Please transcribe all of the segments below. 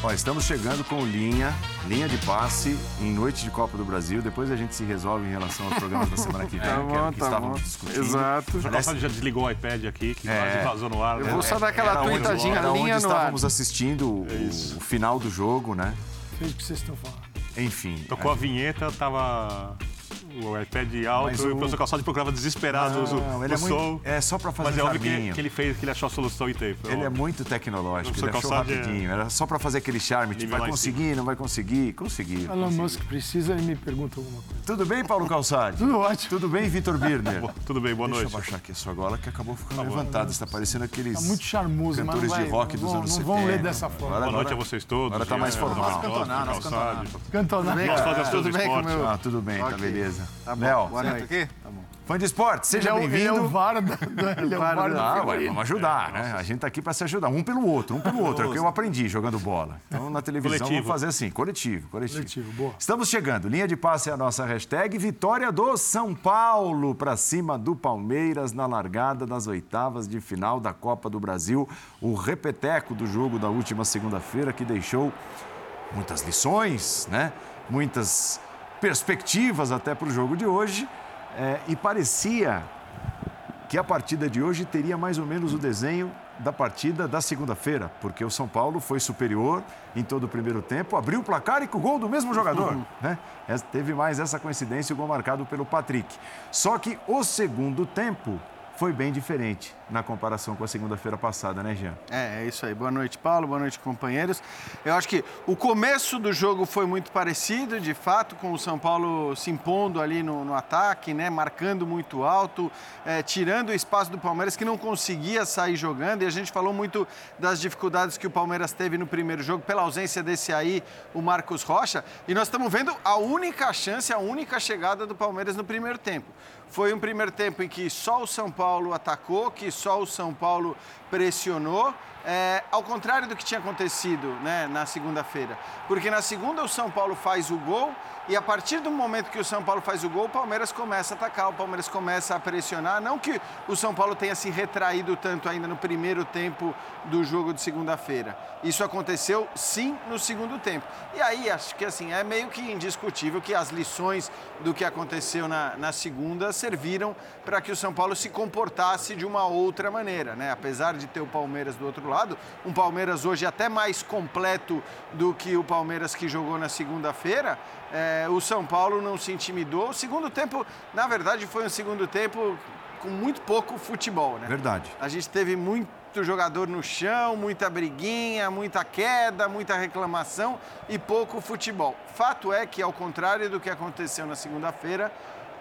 Ó, estamos chegando com linha, linha de passe em noite de Copa do Brasil. Depois a gente se resolve em relação aos programas da semana que vem, Tá que bom, era o que tá estávamos bom. discutindo. Exato. Já, Aliás, já desligou o iPad aqui, que É. quase vazou no ar. Eu né? vou só dar aquela era tweetadinha, era onde linha no ar. estávamos assistindo o, o final do jogo, né? Sei o que vocês estão falando. Enfim. Tocou a vinheta, tava o iPad alto Mas e o o- professor Calçado procurava desesperado o, Não, o ele é, som. muito, é só para fazer Mas é óbvio que, que ele fez, que ele achou a solução e teve. Ele é muito tecnológico, Professor ele achou é- rapidinho. Era só para fazer aquele charme, tipo, vai conseguir, não vai conseguir? Conseguiu. Elon. Musk precisa e me pergunta alguma coisa. Tudo bem, Paulo Calçade? Tudo ótimo. Tudo bem, Vitor Birner? Tudo bem, boa Deixa noite. eu baixar aqui a sua gola, que acabou ficando levantada. Está parecendo aqueles Tá muito charmoso, não, cantores vai, de rock não, dos vão, anos não 70. vão ler dessa forma. Agora- Boa noite a vocês todos. agora tá mais formal. Nós cantonar, nós. Cantonar. Coisas do bem com o esporte. meu- Ah, tudo bem, tá Ok. Beleza. Tá bom. Léo, Boa noite. aqui? Tá bom. fã de esporte, seja Ele é o- Ele é o bem-vindo. VAR da, ele é o VAR da- da Ah, ué, vamos ajudar, né? A gente tá aqui para se ajudar, um pelo outro, um pelo outro. É o que eu aprendi jogando bola. Então, na televisão, Coletivo. vamos fazer assim, coletivo, coletivo. Coletivo, boa. Estamos chegando. Linha de passe é a nossa hashtag. Vitória do São Paulo para cima do Palmeiras na largada das oitavas de final da Copa do Brasil. O repeteco do jogo da última segunda-feira que deixou muitas lições, né? Muitas perspectivas até para o jogo de hoje. É, e parecia que a partida de hoje teria mais ou menos o desenho da partida da segunda-feira, porque o São Paulo foi superior em todo o primeiro tempo, abriu o placar e com o gol do mesmo jogador. Né? Essa- Teve mais essa coincidência, o gol marcado pelo Patrick. Só que o segundo tempo foi bem diferente na comparação com a segunda-feira passada, né, Jean? É, é isso aí. Boa noite, Paulo. Boa noite, companheiros. Eu acho que o começo do jogo foi muito parecido, de fato, com o São Paulo se impondo ali no, no ataque, né? Marcando muito alto, é, tirando o espaço do Palmeiras, que não conseguia sair jogando. E a gente falou muito das dificuldades que o Palmeiras teve no primeiro jogo, pela ausência desse aí, o Marcos Rocha. E nós estamos vendo a única chance, a única chegada do Palmeiras no primeiro tempo. Foi um primeiro tempo em que só o São Paulo atacou, que só o São Paulo pressionou, é, ao contrário do que tinha acontecido né, na segunda-feira. Porque na segunda o São Paulo faz o gol e a partir do momento que o São Paulo faz o gol, o Palmeiras começa a atacar, o Palmeiras começa a pressionar. Não que o São Paulo tenha se retraído tanto ainda no primeiro tempo do jogo de segunda-feira. Isso aconteceu sim no segundo tempo. E aí acho que assim é meio que indiscutível que as lições do que aconteceu na, na segunda serviram para que o São Paulo se comportasse de uma outra maneira, né? Apesar de ter o Palmeiras do outro lado, um Palmeiras hoje até mais completo do que o Palmeiras que jogou na segunda-feira. é, o São Paulo não se intimidou. O segundo tempo, na verdade, foi um segundo tempo com muito pouco futebol, né? Verdade. A gente teve muito jogador no chão, muita briguinha, muita queda, muita reclamação e pouco futebol. Fato é que, ao contrário do que aconteceu na segunda-feira,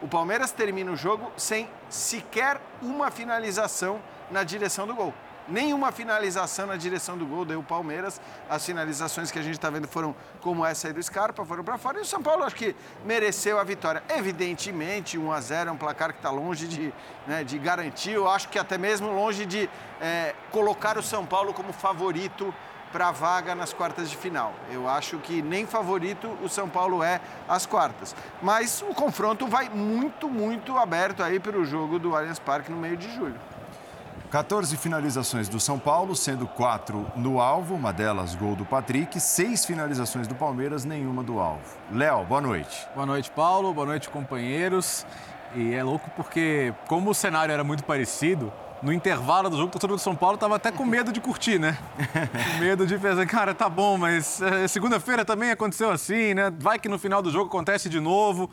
o Palmeiras termina o jogo sem sequer uma finalização na direção do gol. Nenhuma finalização na direção do gol deu o Palmeiras. As finalizações que a gente está vendo foram como essa aí do Scarpa, foram para fora. E o São Paulo acho que mereceu a vitória. Evidentemente, 1 a 0 é um placar que está longe de, né, de garantir. Eu acho que até mesmo longe de é, colocar o São Paulo como favorito para a vaga nas quartas de final. Eu acho que nem favorito o São Paulo é às quartas. Mas o confronto vai muito, muito aberto aí para o jogo do Allianz Parque no meio de julho. 14 finalizações do São Paulo, sendo quatro no alvo, uma delas gol do Patrick, seis finalizações do Palmeiras, nenhuma do alvo. Léo, boa noite. Boa noite, Paulo. Boa noite, companheiros. E é louco porque, como o cenário era muito parecido, no intervalo do jogo, o torcedor do São Paulo estava até com medo de curtir, né? Com medo de pensar, cara, tá bom, mas eh, segunda-feira também aconteceu assim, né? Vai que no final do jogo acontece de novo.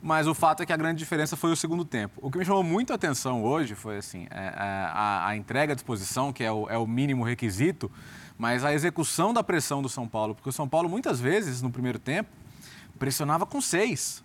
Mas o fato é que a grande diferença foi o segundo tempo. O que me chamou muito a atenção hoje foi assim, é, é, a, a entrega à disposição, que é o, é o mínimo requisito, mas a execução da pressão do São Paulo. Porque o São Paulo, muitas vezes, no primeiro tempo, pressionava com seis.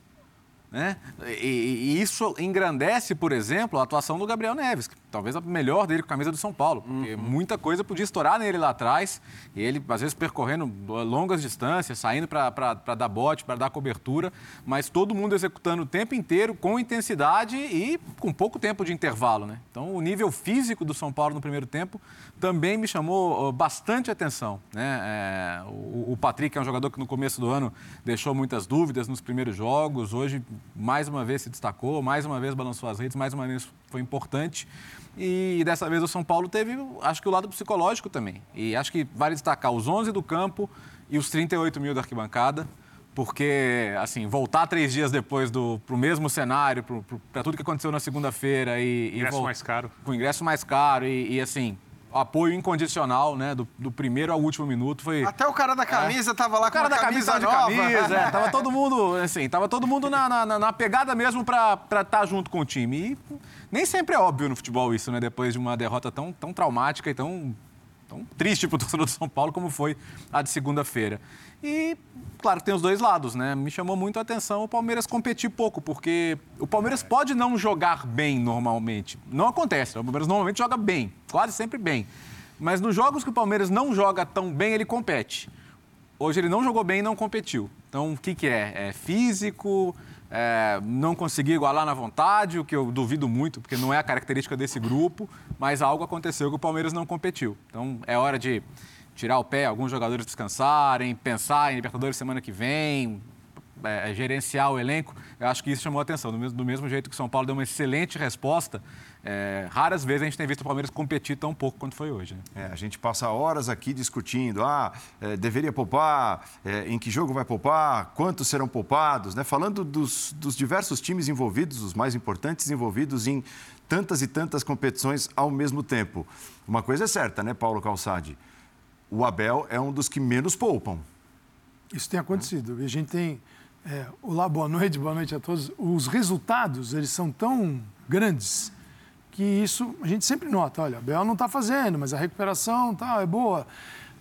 Né? E, e isso engrandece, por exemplo, a atuação do Gabriel Neves, que talvez a melhor dele com a camisa do São Paulo, porque muita coisa podia estourar nele lá atrás, e ele, às vezes, percorrendo longas distâncias, saindo para dar bote, para dar cobertura, mas todo mundo executando o tempo inteiro, com intensidade e com pouco tempo de intervalo. Né? Então, o nível físico do São Paulo no primeiro tempo também me chamou bastante atenção. Né? É, o, o Patrick é um jogador que no começo do ano deixou muitas dúvidas nos primeiros jogos, hoje mais uma vez se destacou, mais uma vez balançou as redes, mais uma vez foi importante. E dessa vez o São Paulo teve, acho que o lado psicológico também. E acho que vale destacar os 11 do campo e os 38 mil da arquibancada porque, assim, voltar três dias depois do, pro mesmo cenário, para tudo que aconteceu na segunda-feira e... Ingresso e mais caro. Com ingresso mais caro e, e assim, apoio incondicional, né? Do, do, primeiro ao último minuto foi. Até o cara da camisa é. tava lá com o cara da camisa, camisa de camisa, é, tava todo mundo, assim, tava todo mundo na, na, na pegada mesmo para estar tá junto com o time. E nem sempre é óbvio no futebol isso, né? Depois de uma derrota tão, tão traumática e tão, tão triste para o torcedor do São Paulo como foi a de segunda-feira. E, claro, tem os dois lados, né? Me chamou muito a atenção o Palmeiras competir pouco, porque o Palmeiras pode não jogar bem normalmente. Não acontece, o Palmeiras normalmente joga bem, quase sempre bem. Mas nos jogos que o Palmeiras não joga tão bem, ele compete. Hoje ele não jogou bem e não competiu. Então, o que, que é? É físico, é não conseguir igualar na vontade, o que eu duvido muito, porque não é a característica desse grupo, mas algo aconteceu que o Palmeiras não competiu. Então, é hora de tirar o pé, alguns jogadores descansarem, pensar em Libertadores semana que vem, é, é, gerenciar o elenco. Eu acho que isso chamou a atenção. Do mesmo, do mesmo jeito que o São Paulo deu uma excelente resposta, é, raras vezes a gente tem visto o Palmeiras competir tão pouco quanto foi hoje. Né? É, a gente passa horas aqui discutindo, ah, é, deveria poupar, é, em que jogo vai poupar, quantos serão poupados, né? falando dos, dos diversos times envolvidos, os mais importantes envolvidos em tantas e tantas competições ao mesmo tempo. Uma coisa é certa, né, Paulo Calçade? o Abel é um dos que menos poupam. Isso tem acontecido. E a gente tem. É, olá, boa noite, boa noite a todos. Os resultados, eles são tão grandes que isso a gente sempre nota. Olha, o Abel não está fazendo, mas a recuperação tá, é boa.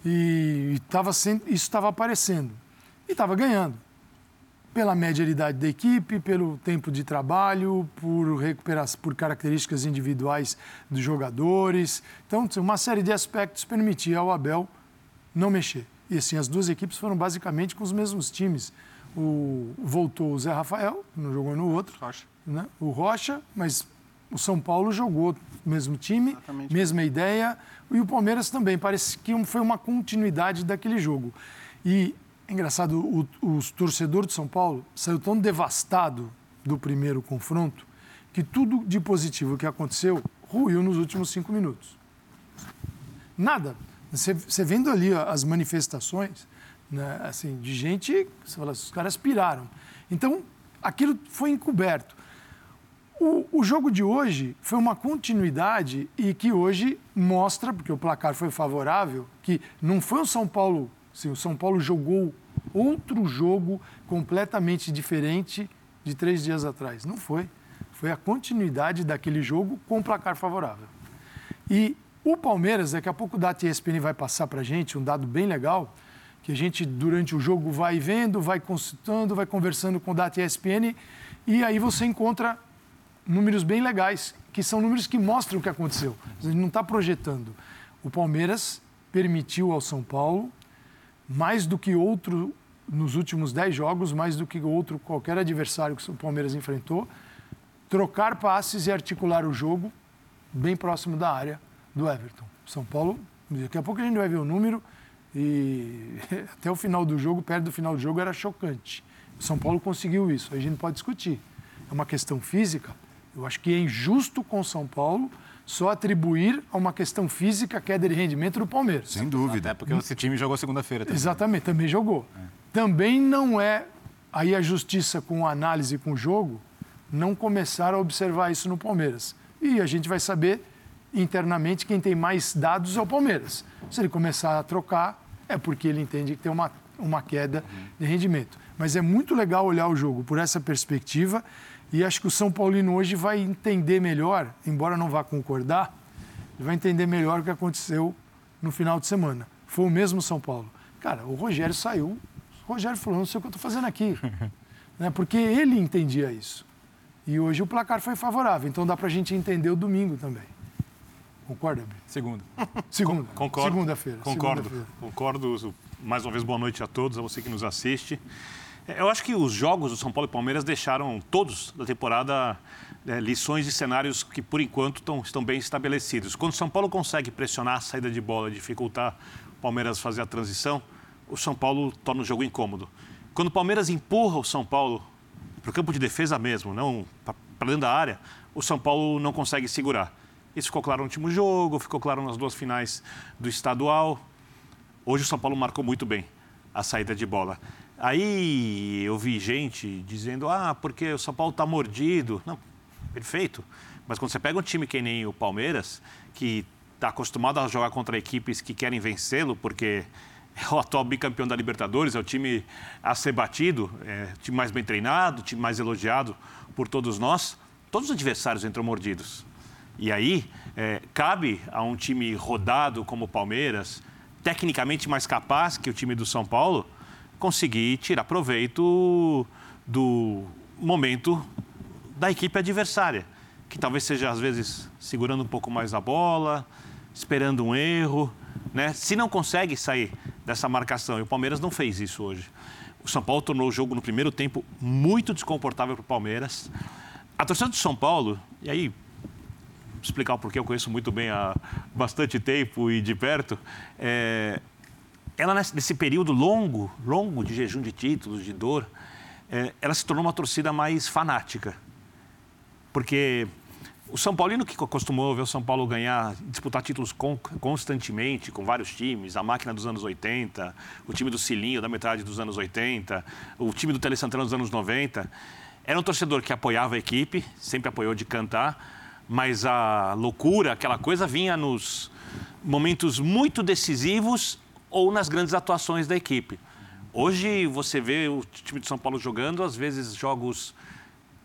E, e tava, isso estava aparecendo. E estava ganhando. Pela média de idade da equipe, pelo tempo de trabalho, por, recuperação, por características individuais dos jogadores. Então, uma série de aspectos permitia ao Abel não mexer. E assim, as duas equipes foram basicamente com os mesmos times. O, voltou o Zé Rafael, não jogou no outro. Rocha. Né? O Rocha, mas o São Paulo jogou mesmo time, Exatamente. mesma ideia. E o Palmeiras também. Parece que foi uma continuidade daquele jogo. E engraçado, o, o torcedor de São Paulo saiu tão devastado do primeiro confronto que tudo de positivo que aconteceu ruiu nos últimos cinco minutos. Nada. Você, você vendo ali as manifestações, né, assim, de gente, você fala, os caras piraram. Então, aquilo foi encoberto. O, o, jogo de hoje foi uma continuidade e que hoje mostra, porque o placar foi favorável, que não foi o São Paulo, sim, o São Paulo jogou outro jogo completamente diferente de três dias atrás. Não foi. Foi a continuidade daquele jogo com placar favorável. E o Palmeiras, daqui a pouco o Data ESPN vai passar para a gente um dado bem legal, que a gente, durante o jogo, vai vendo, vai consultando, vai conversando com o Data ESPN, e aí você encontra números bem legais, que são números que mostram o que aconteceu. A gente não está projetando. O Palmeiras permitiu ao São Paulo, mais do que outro nos últimos 10 jogos, mais do que outro qualquer adversário que o Palmeiras enfrentou, trocar passes e articular o jogo bem próximo da área do Everton. São Paulo, daqui a pouco a gente vai ver o número e até o final do jogo, perto do final do jogo, era chocante. São Paulo conseguiu isso, a gente pode discutir. É uma questão física. Eu acho que é injusto com São Paulo só atribuir a uma questão física a queda de rendimento do Palmeiras. Sem dúvida. Até porque esse time jogou segunda-feira também. Exatamente, também jogou. É. Também não é aí a justiça com a análise com o jogo não começar a observar isso no Palmeiras. E a gente vai saber internamente quem tem mais dados é o Palmeiras. Se ele começar a trocar, é porque ele entende que tem uma, uma queda de rendimento. Mas é muito legal olhar o jogo por essa perspectiva e acho que o São Paulino hoje vai entender melhor, embora não vá concordar, vai entender melhor o que aconteceu no final de semana. Foi o mesmo São Paulo. Cara, o Rogério saiu, o Rogério falou, não sei o que eu estou fazendo aqui. né? Porque ele entendia isso. E hoje o placar foi favorável, então dá para a gente entender o domingo também. Concorda, Bia? Segunda. Segunda. Concordo. Segunda-feira. Concordo. Segunda Concordo. Mais uma vez, boa noite a todos, a você que nos assiste. Eu acho que os jogos do São Paulo e Palmeiras deixaram todos da temporada é, lições e cenários que, por enquanto, tão, estão bem estabelecidos. Quando o São Paulo consegue pressionar a saída de bola, dificultar o Palmeiras fazer a transição, o São Paulo torna o jogo incômodo. Quando o Palmeiras empurra o São Paulo para o campo de defesa mesmo, não para dentro da área, o São Paulo não consegue segurar. Isso ficou claro no último jogo, ficou claro nas duas finais do estadual. Hoje o São Paulo marcou muito bem. a saída de bola. Aí eu vi gente dizendo, ah, porque o São Paulo está mordido. Não, perfeito. Mas quando você pega um time que nem o Palmeiras, que está acostumado a jogar contra equipes que querem vencê-lo, porque é o atual bicampeão da Libertadores, é o time a ser batido, é o time mais bem treinado, o time mais elogiado por todos nós, todos os adversários entram mordidos. E aí, é, cabe a um time rodado como o Palmeiras, tecnicamente mais capaz que o time do São Paulo, conseguir tirar proveito do momento da equipe adversária, que talvez seja, às vezes, segurando um pouco mais a bola, esperando um erro. Né? Se não consegue sair dessa marcação, e o Palmeiras não fez isso hoje. O São Paulo tornou o jogo no primeiro tempo muito desconfortável para o Palmeiras. A torcida do São Paulo, e aí explicar o porquê eu conheço muito bem há bastante tempo e de perto, é, ela nesse período longo, longo de jejum de títulos, de dor, é, ela se tornou uma torcida mais fanática. Porque o São Paulino que acostumou ver o São Paulo ganhar, disputar títulos constantemente com vários times, a máquina dos anos 80, o time do Cilinho da metade dos anos 80, o time do Tele Santana dos anos 90, era um torcedor que apoiava a equipe, sempre apoiou de cantar, mas a loucura, aquela coisa vinha nos momentos muito decisivos ou nas grandes atuações da equipe. Hoje você vê o time de São Paulo jogando, às vezes jogos,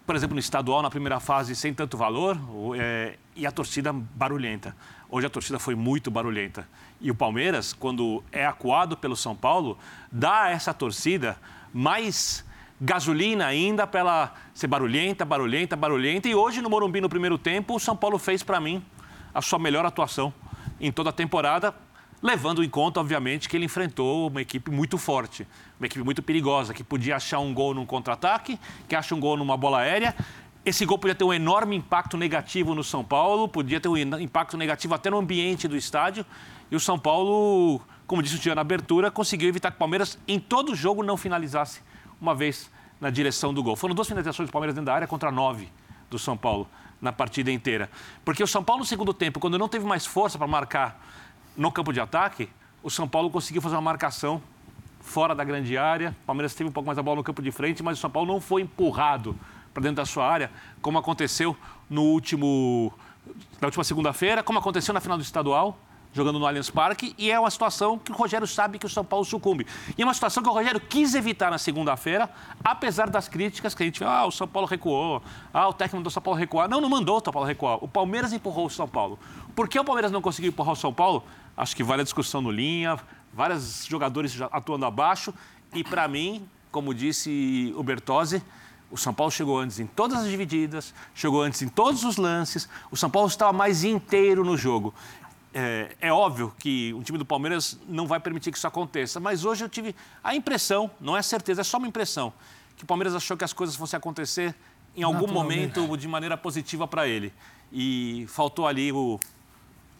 por exemplo, no estadual, na primeira fase, sem tanto valor, é, e a torcida barulhenta. Hoje a torcida foi muito barulhenta. E o Palmeiras, quando é acuado pelo São Paulo, dá a essa torcida mais gasolina ainda para ela ser barulhenta, barulhenta, barulhenta. E hoje, no Morumbi, no primeiro tempo, o São Paulo fez para mim a sua melhor atuação em toda a temporada, levando em conta, obviamente, que ele enfrentou uma equipe muito forte, uma equipe muito perigosa, que podia achar um gol num contra-ataque, que acha um gol numa bola aérea. Esse gol podia ter um enorme impacto negativo no São Paulo, podia ter um impacto negativo até no ambiente do estádio. E o São Paulo, como disse o Tio na abertura, conseguiu evitar que o Palmeiras, em todo jogo, não finalizasse uma vez na direção do gol. Foram duas finalizações do Palmeiras dentro da área contra nove do São Paulo na partida inteira. Porque o São Paulo, no segundo tempo, quando não teve mais força para marcar no campo de ataque, o São Paulo conseguiu fazer uma marcação fora da grande área. O Palmeiras teve um pouco mais a bola no campo de frente, mas o São Paulo não foi empurrado para dentro da sua área, como aconteceu no último, na última segunda-feira, como aconteceu na final do estadual jogando no Allianz Parque, e é uma situação que o Rogério sabe que o São Paulo sucumbe. E é uma situação que o Rogério quis evitar na segunda-feira, apesar das críticas que a gente vê, ah, o São Paulo recuou, ah, o técnico do São Paulo recuou. Não, não mandou o São Paulo recuar. O Palmeiras empurrou o São Paulo. Por que o Palmeiras não conseguiu empurrar o São Paulo? Acho que vale a discussão no linha, vários jogadores atuando abaixo, e para mim, como disse o Bertozzi, o São Paulo chegou antes em todas as divididas, chegou antes em todos os lances. O São Paulo estava mais inteiro no jogo é, é, óbvio que o time do Palmeiras não vai permitir que isso aconteça, mas hoje eu tive a impressão, não é certeza, é só uma impressão, que o Palmeiras achou que as coisas fossem acontecer em algum momento de maneira positiva para ele. E faltou ali o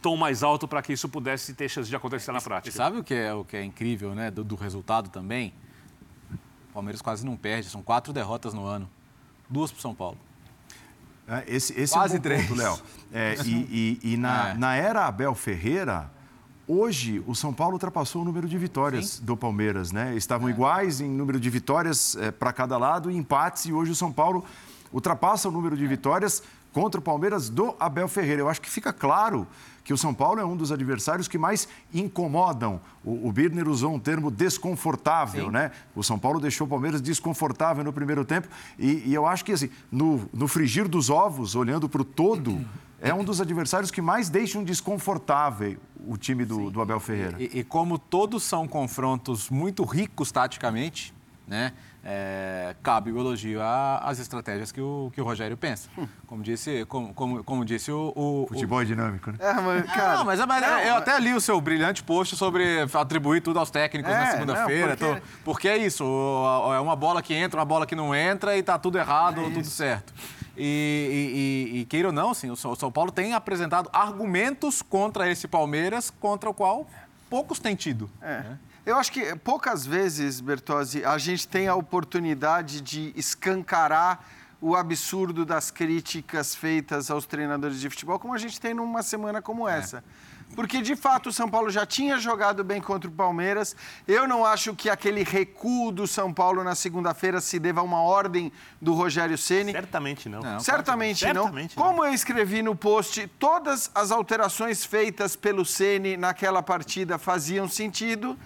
tom mais alto para que isso pudesse ter chance de acontecer na prática. E sabe o que é, o que é incrível né, do, do resultado também? O Palmeiras quase não perde, são quatro derrotas no ano, duas para o São Paulo. É, esse, esse Quase é um três. ponto, Léo. É, e, e, e na, é. na era Abel Ferreira, Hoje, o São Paulo ultrapassou o número de vitórias Sim. do Palmeiras, né? Estavam é. iguais em número de vitórias é, para cada lado e empates, e hoje o São Paulo ultrapassa o número de vitórias contra o Palmeiras do Abel Ferreira. Eu acho que fica claro que o São Paulo é um dos adversários que mais incomodam. O, o Birner usou um termo desconfortável, Sim. né? O São Paulo deixou o Palmeiras desconfortável no primeiro tempo. E, e eu acho que, assim, no, no frigir dos ovos, olhando para o todo, é um dos adversários que mais deixam desconfortável o time do, do Abel Ferreira. E, e, como todos são confrontos muito ricos taticamente, né? É, cabe o elogio às estratégias que o, que o Rogério pensa. Como disse, como, como, como disse o, o Futebol o... é dinâmico, né? É, mas, cara... Não, mas, mas não, eu mas... até li o seu brilhante post sobre atribuir tudo aos técnicos é, na segunda-feira. Porque... porque... é isso, é uma bola que entra, uma bola que não entra e tá tudo errado, é tudo certo. E, e, e, queira ou não, sim, o São Paulo tem apresentado argumentos contra esse Palmeiras, contra o qual poucos têm tido. É. Né? Eu acho que poucas vezes, Bertozzi, a gente tem a oportunidade de escancarar o absurdo das críticas feitas aos treinadores de futebol, como a gente tem numa semana como é. essa. É. porque de fato o São Paulo já tinha jogado bem contra o Palmeiras. Eu não acho que aquele recuo do São Paulo na segunda-feira se deva a uma ordem do Rogério Ceni. Certamente não. não Certamente, não. Certamente não. Como eu escrevi no post, todas as alterações feitas pelo Ceni naquela partida faziam sentido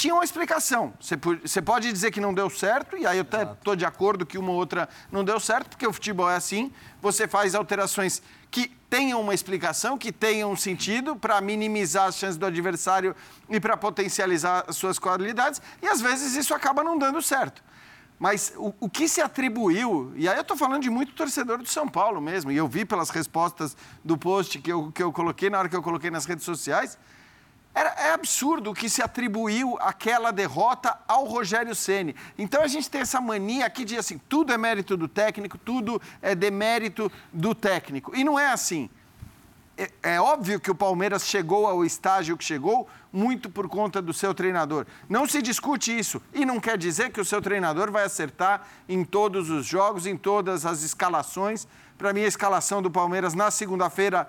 tinha uma explicação. Você pode dizer que não deu certo, e aí eu até estou de acordo que uma ou outra não deu certo, porque o futebol é assim. Você faz alterações que tenham uma explicação, que tenham um sentido para minimizar as chances do adversário e para potencializar as suas qualidades, e às vezes isso acaba não dando certo. Mas o, o que se atribuiu, e aí eu estou falando de muito torcedor do São Paulo mesmo, e eu vi pelas respostas do post que eu, que eu coloquei na hora que eu coloquei nas redes sociais, era, é absurdo que se atribuiu aquela derrota ao Rogério Ceni. Então a gente tem essa mania aqui de assim, tudo é mérito do técnico, tudo é demérito do técnico. E não é assim. É, é óbvio que o Palmeiras chegou ao estágio que chegou muito por conta do seu treinador. Não se discute isso. E não quer dizer que o seu treinador vai acertar em todos os jogos, em todas as escalações. Para mim, a escalação do Palmeiras na segunda-feira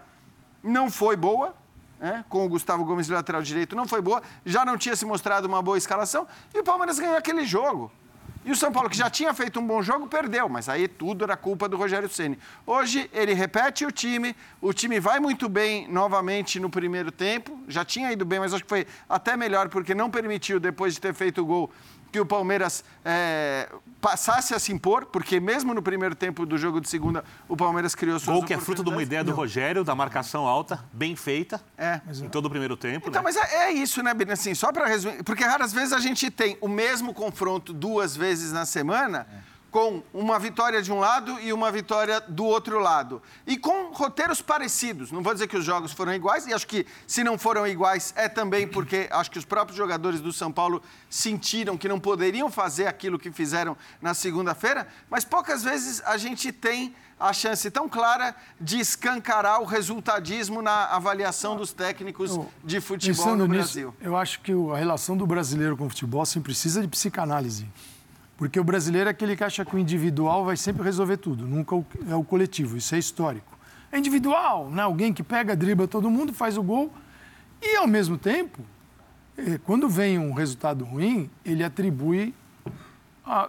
não foi boa né, com o Gustavo Gomes de lateral direito não foi boa, já não tinha se mostrado uma boa escalação e o Palmeiras ganhou aquele jogo. E o São Paulo, que já tinha feito um bom jogo, perdeu, mas aí tudo era culpa do Rogério Ceni. Hoje ele repete o time, o time vai muito bem novamente no primeiro tempo, já tinha ido bem, mas acho que foi até melhor porque não permitiu, depois de ter feito o gol, que o Palmeiras é, passasse a se impor, porque mesmo no primeiro tempo do jogo de segunda, o Palmeiras criou suas Gol que é fruto de uma ideia do Rogério, da marcação alta, bem feita, é. em todo o primeiro tempo. Então, né? mas é, é, isso, né, Bini? Assim, só para resumir, porque raras vezes a gente tem o mesmo confronto duas vezes na semana. Com uma vitória de um lado e uma vitória do outro lado. E com roteiros parecidos. Não vou dizer que os jogos foram iguais, e acho que se não foram iguais é também porque acho que os próprios jogadores do São Paulo sentiram que não poderiam fazer aquilo que fizeram na segunda-feira, mas poucas vezes a gente tem a chance tão clara de escancarar o resultadismo na avaliação dos técnicos de futebol no Brasil. Nisso, eu acho que a relação do brasileiro com o futebol assim, precisa de psicanálise. Porque o brasileiro é aquele que acha que o individual vai sempre resolver tudo, nunca é o coletivo, isso é histórico. É individual, né? alguém que pega, dribla todo mundo, faz o gol. E, ao mesmo tempo, eh, quando vem um resultado ruim, ele atribui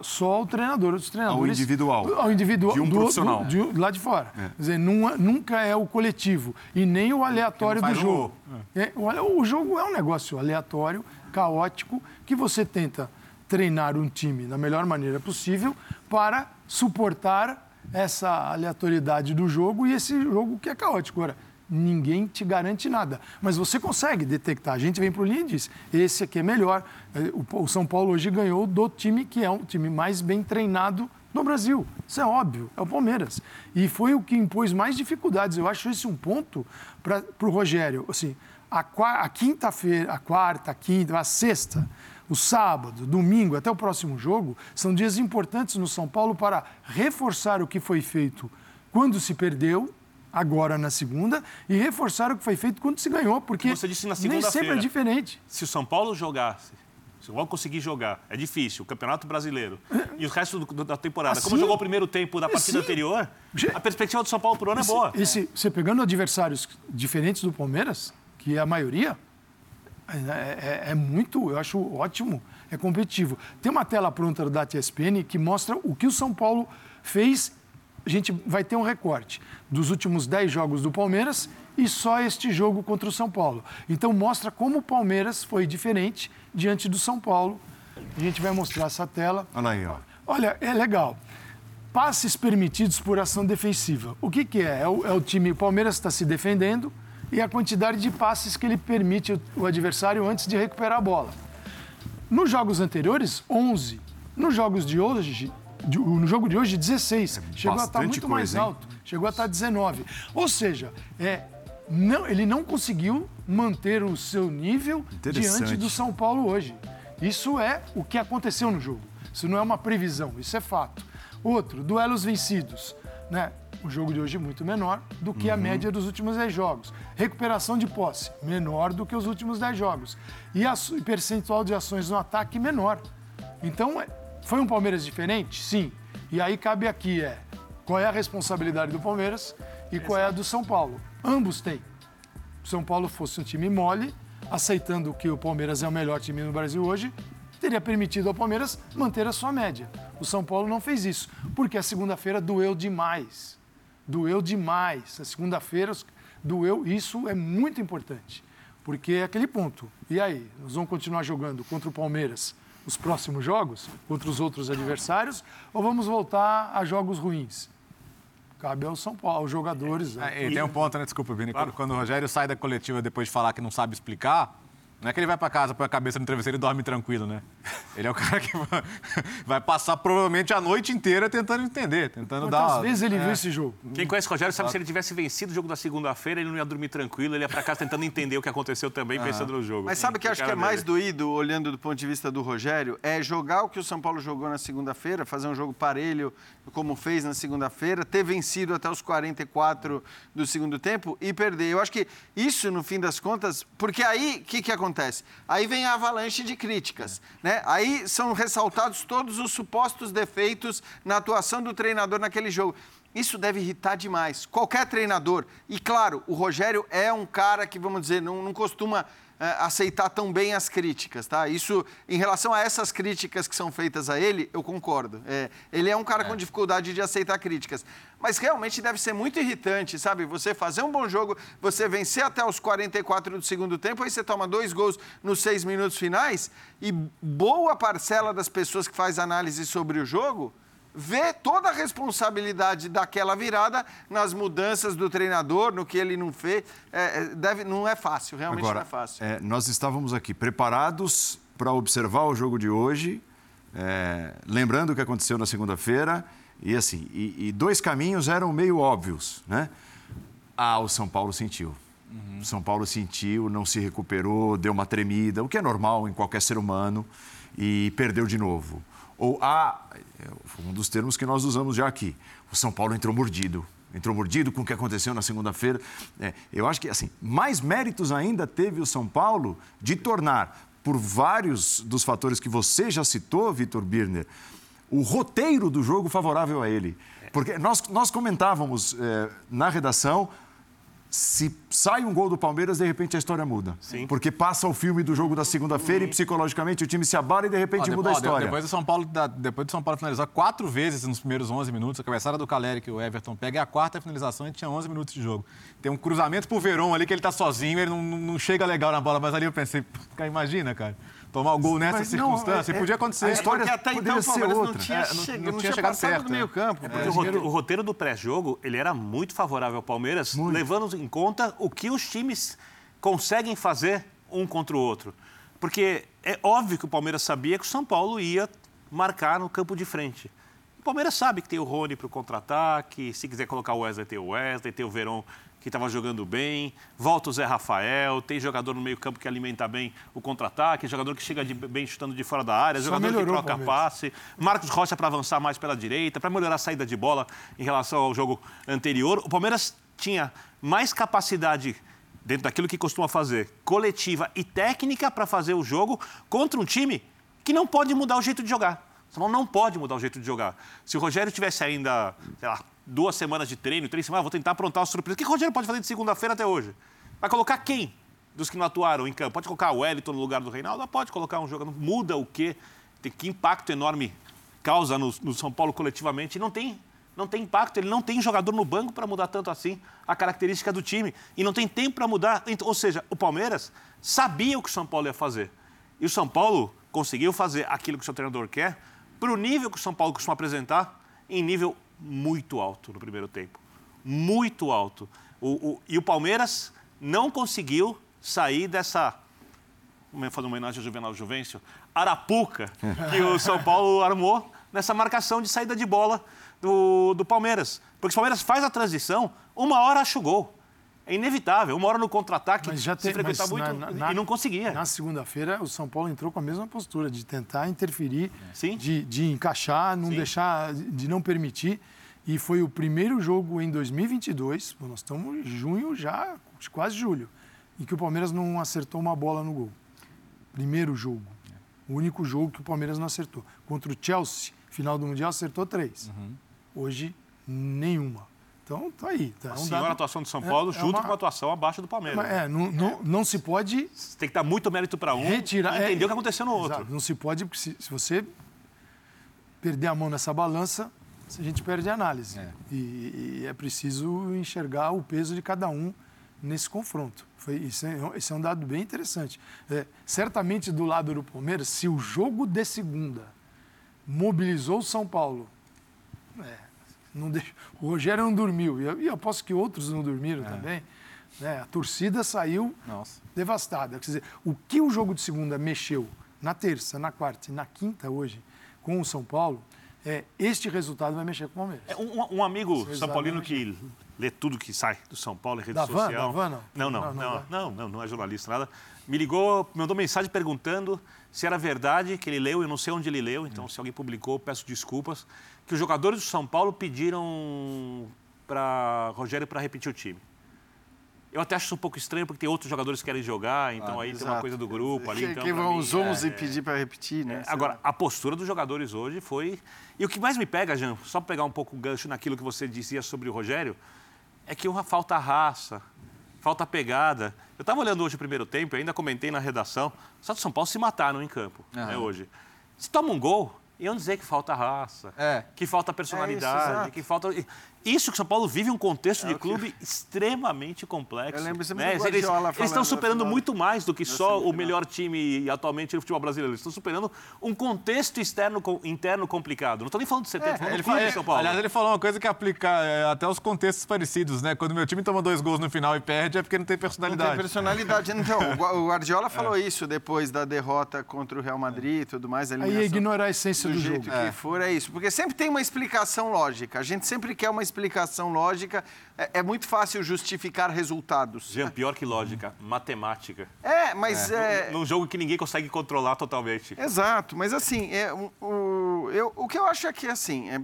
só ao treinador, os treinadores. Ao individual. Ao individual. De um do, profissional. Do, de, lá de fora. É. Quer dizer, nunca é o coletivo e nem o aleatório do jogo. É, o, o jogo é um negócio aleatório, caótico, que você tenta treinar um time da melhor maneira possível para suportar essa aleatoriedade do jogo e esse jogo que é caótico. Agora, ninguém te garante nada, mas você consegue detectar. A gente vem para o linha e diz: esse aqui é melhor. É, o São Paulo hoje ganhou do time que é um time mais bem treinado no Brasil. Isso é óbvio, é o Palmeiras. E foi o que impôs mais dificuldades. Eu acho esse um ponto para o Rogério. Assim, a, a quinta-feira, a quarta, a quinta, a sexta o sábado, domingo, até o próximo jogo, são dias importantes no São Paulo para reforçar o que foi feito quando se perdeu, agora na segunda, e reforçar o que foi feito quando se ganhou, porque Você disse na nem sempre é diferente. Se o São Paulo jogasse se o Paulo conseguir jogar, é difícil, o Campeonato Brasileiro e o resto do, da temporada. Assim, Como jogou o primeiro tempo da partida assim, anterior, a perspectiva do São Paulo por ano é boa. Esse, você pegando adversários diferentes do Palmeiras, que é a maioria, é, é, é, muito, eu acho ótimo, é competitivo. Tem uma tela pronta da TSPN que mostra o que o São Paulo fez. A gente vai ter um recorte dos últimos 10 jogos do Palmeiras e só este jogo contra o São Paulo. Então mostra como o Palmeiras foi diferente diante do São Paulo. A gente vai mostrar essa tela. Olha aí, ó. Olha, é legal. Passes permitidos por ação defensiva. O que, que é? É o, é o time, o Palmeiras está se defendendo, e a quantidade de passes que ele permite o adversário antes de recuperar a bola. Nos jogos anteriores, 11. Nos jogos de hoje, no jogo de hoje, 16. É chegou a estar muito coisa, mais hein? alto. Chegou a estar 19. Ou seja, é, não, ele não conseguiu manter o seu nível diante do São Paulo hoje. Isso é o que aconteceu no jogo. Isso não é uma previsão, isso é fato. Outro, duelos vencidos. Né? o jogo de hoje é muito menor do que uhum. a média dos últimos 10 jogos. Recuperação de posse, menor do que os últimos 10 jogos. E a percentual de ações no ataque, menor. Então, é, foi um Palmeiras diferente? Sim. E aí cabe aqui é qual é a responsabilidade do Palmeiras e qual é a do São Paulo. Ambos têm. o São Paulo fosse um time mole, aceitando que o Palmeiras é o melhor time no Brasil hoje, teria permitido ao Palmeiras manter a sua média. O São Paulo não fez isso, porque a segunda-feira doeu demais. Doeu demais. A segunda-feira doeu, isso é muito importante, porque é aquele ponto. E aí, nós vamos continuar jogando contra o Palmeiras os próximos jogos, contra os outros adversários, ou vamos voltar a jogos ruins? Cabe ao São Paulo, aos jogadores. Né? É, e tem um ponto, né? Desculpa, Vini. Claro. Quando o Rogério sai da coletiva depois de falar que não sabe explicar, não é que ele vai para casa, põe a cabeça no travesseiro e dorme tranquilo, né? Ele é o cara que vai passar provavelmente a noite inteira tentando entender, tentando Quantas dar. Às vezes ele é. viu esse jogo. Quem conhece o Rogério sabe que se ele tivesse vencido o jogo da segunda-feira, ele não ia dormir tranquilo, ele ia para casa tentando entender o que aconteceu também, ah. pensando no jogo. Mas sabe o que eu acho que é mais doído, olhando do ponto de vista do Rogério? É jogar o que o São Paulo jogou na segunda-feira, fazer um jogo parelho, como fez na segunda-feira, ter vencido até os 44 do segundo tempo e perder. Eu acho que isso, no fim das contas, porque aí o que, que acontece? Aí vem a avalanche de críticas. Né? Aí são ressaltados todos os supostos defeitos na atuação do treinador naquele jogo. Isso deve irritar demais. Qualquer treinador. E claro, o Rogério é um cara que, vamos dizer, não, não costuma aceitar tão bem as críticas, tá? Isso, em relação a essas críticas que são feitas a ele, eu concordo. É, ele é um cara é. com dificuldade de aceitar críticas. Mas realmente deve ser muito irritante, sabe? Você fazer um bom jogo, você vencer até os 44 do segundo tempo, aí você toma dois gols nos seis minutos finais, e boa parcela das pessoas que faz análise sobre o jogo vê toda a responsabilidade daquela virada nas mudanças do treinador, no que ele não fez. É, é deve, não é fácil, realmente Agora, não é fácil. É, nós estávamos aqui preparados para observar o jogo de hoje, é, lembrando o que aconteceu na segunda-feira, e assim, e, e, dois caminhos eram meio óbvios, né? Ah, o São Paulo sentiu. Uhum. O São Paulo sentiu, não se recuperou, deu uma tremida, o que é normal em qualquer ser humano, e perdeu de novo. Ou, ah, um dos termos que nós usamos já aqui, o São Paulo entrou mordido. Entrou mordido com o que aconteceu na segunda-feira. É, eu acho que, assim, mais méritos ainda teve o São Paulo de tornar, por vários dos fatores que você já citou, Vitor Birner, o roteiro do jogo favorável a ele. Porque nós, nós comentávamos é, na redação se sai um gol do Palmeiras, de repente a história muda. Sim. Porque passa o filme do jogo da segunda-feira e psicologicamente o time se abala e de repente ó, muda ó, a história. Depois do São Paulo, depois do São Paulo finalizar quatro vezes nos primeiros 11 minutos, a cabeçada do Caleri que o Everton pega é a quarta finalização e tinha 11 minutos de jogo. Tem um cruzamento pro Verón ali que ele tá sozinho, ele não, não chega legal na bola, mas ali eu pensei, imagina, cara tomar o gol nessa Mas circunstância. Não, é, podia acontecer. A história até então o Palmeiras outra. não tinha, é, não, não, não tinha chegado perto. do meio campo. É, o, roteiro do pré-jogo ele era muito favorável ao Palmeiras, muito. levando em conta o que os times conseguem fazer um contra o outro. Porque é óbvio que o Palmeiras sabia que o São Paulo ia marcar no campo de frente. O Palmeiras sabe que tem o Rony para o contra-ataque, se quiser colocar o Wesley, tem o Wesley, tem o Verón que estava jogando bem, volta o Zé Rafael, tem jogador no meio-campo que alimenta bem o contra-ataque, jogador que chega de, bem chutando de fora da área, Só jogador que troca passe, Marcos Rocha para avançar mais pela direita, para melhorar a saída de bola em relação ao jogo anterior. O Palmeiras tinha mais capacidade dentro daquilo que costuma fazer, coletiva e técnica para fazer o jogo contra um time que não pode mudar o jeito de jogar. São Paulo não pode mudar o jeito de jogar. Se o Rogério tivesse ainda, sei lá, duas semanas de treino, três semanas, vou tentar aprontar uma surpresa. O que o Rogério pode fazer de segunda-feira até hoje? Vai colocar quem dos que não atuaram em campo? Pode colocar o Wellington no lugar do Reinaldo? Pode colocar um jogador. Muda o quê? Tem que impacto enorme causa no, no São Paulo coletivamente. Não tem, não tem impacto. Ele não tem jogador no banco para mudar tanto assim a característica do time. E não tem tempo para mudar. Então, ou seja, o Palmeiras sabia o que o São Paulo ia fazer. E o São Paulo conseguiu fazer aquilo que o seu treinador quer para o nível que o São Paulo costuma apresentar, em nível muito alto no primeiro tempo. Muito alto. O, o, e o Palmeiras não conseguiu sair dessa. Como é fazer uma homenagem ao Juvenal Juvencio? Arapuca, que o São Paulo armou nessa marcação de saída de bola do, do Palmeiras. Porque o Palmeiras faz a transição, uma hora acha o gol. É inevitável. Uma hora no contra-ataque, se frequentar muito na, na, e não conseguia. Na segunda-feira, o São Paulo entrou com a mesma postura de tentar interferir, de, de, encaixar, não Sim. deixar, de não permitir. E foi o primeiro jogo em 2022, nós estamos em junho já, quase julho, em que o Palmeiras não acertou uma bola no gol. Primeiro jogo. O único jogo que o Palmeiras não acertou. Contra o Chelsea, final do Mundial, acertou três. Uhum. Hoje, nenhuma. Então, tá aí. Tá, A um senhora dado- atuação do São Paulo, é junto uma- com uma atuação abaixo do Palmeiras. É, não, não, não se pode Tem que dar muito mérito para um retirar. e entender é, o que aconteceu no outro. Exato, não se pode, porque se, se você perder a mão nessa balança, a gente perde a análise. É. E, e é preciso enxergar o peso de cada um nesse confronto. Foi, isso, é, esse é um dado bem interessante. É, certamente do lado do Palmeiras, se o jogo de segunda mobilizou o São Paulo, é, não deixa- o Rogério não dormiu, e eu, e aposto que outros não dormiram também. né? A torcida saiu Nossa. devastada. Quer dizer, o que o jogo de segunda mexeu na terça, na quarta e na quinta hoje com o São Paulo, é, este resultado vai mexer com o Palmeiras. É, um, um amigo Exatamente. São Paulino que lê tudo que sai do São Paulo em rede Da Van? social. Da Van, não? Não, não, Não, não não, vai. não, não, não é jornalista, nada. Me ligou, me mandou mensagem perguntando se era verdade que ele leu, eu não sei onde ele leu, então se alguém publicou, peço desculpas, que os jogadores do São Paulo pediram para Rogério para repetir o time. Eu até acho isso um pouco estranho, porque tem outros jogadores que querem jogar, então aí tem uma Exato. coisa do grupo ali. Então, que pra vão os 11 é- pedir para repetir, né? é, agora, a postura dos jogadores hoje foi. E o que mais me pega, Jean, só para pegar um pouco o gancho naquilo que você dizia sobre o Rogério, é que uma falta raça, falta pegada. Eu estava olhando hoje o primeiro tempo, ainda comentei na redação, só do São Paulo se mataram em campo né, Aham. hoje. Se toma um gol, iam dizer que falta raça, É. que falta É personalidade, isso, exato. que falta. Isso que o São Paulo vive um contexto de o que- clube extremamente complexo. Eu lembro sempre né? do Eles, Guardiola eles estão superando final. muito mais do que só o melhor time atualmente no futebol brasileiro. Eles estão superando um contexto externo, interno complicado. Não estou nem falando do CT, estou falando É, Ele do clube São Paulo. Aliás, ele falou uma coisa que aplica é, até os contextos parecidos, né? Quando meu time toma dois gols no final e perde, é porque não tem Não personalidade. tem personalidade. Então, o Gua- o É. Guardiola falou isso depois da derrota contra o Real Madrid e tudo mais. a Aí é ignorar a essência do do, jeito jogo. que for, é isso. Porque sempre tem uma explicação lógica. A gente sempre quer uma explicação lógica. É, é muito fácil justificar resultados. Jean, pior que lógica, matemática. É, mas é. Num jogo que ninguém consegue controlar totalmente. Exato, mas assim, é, o, o- eu, o que eu acho é que, assim, é,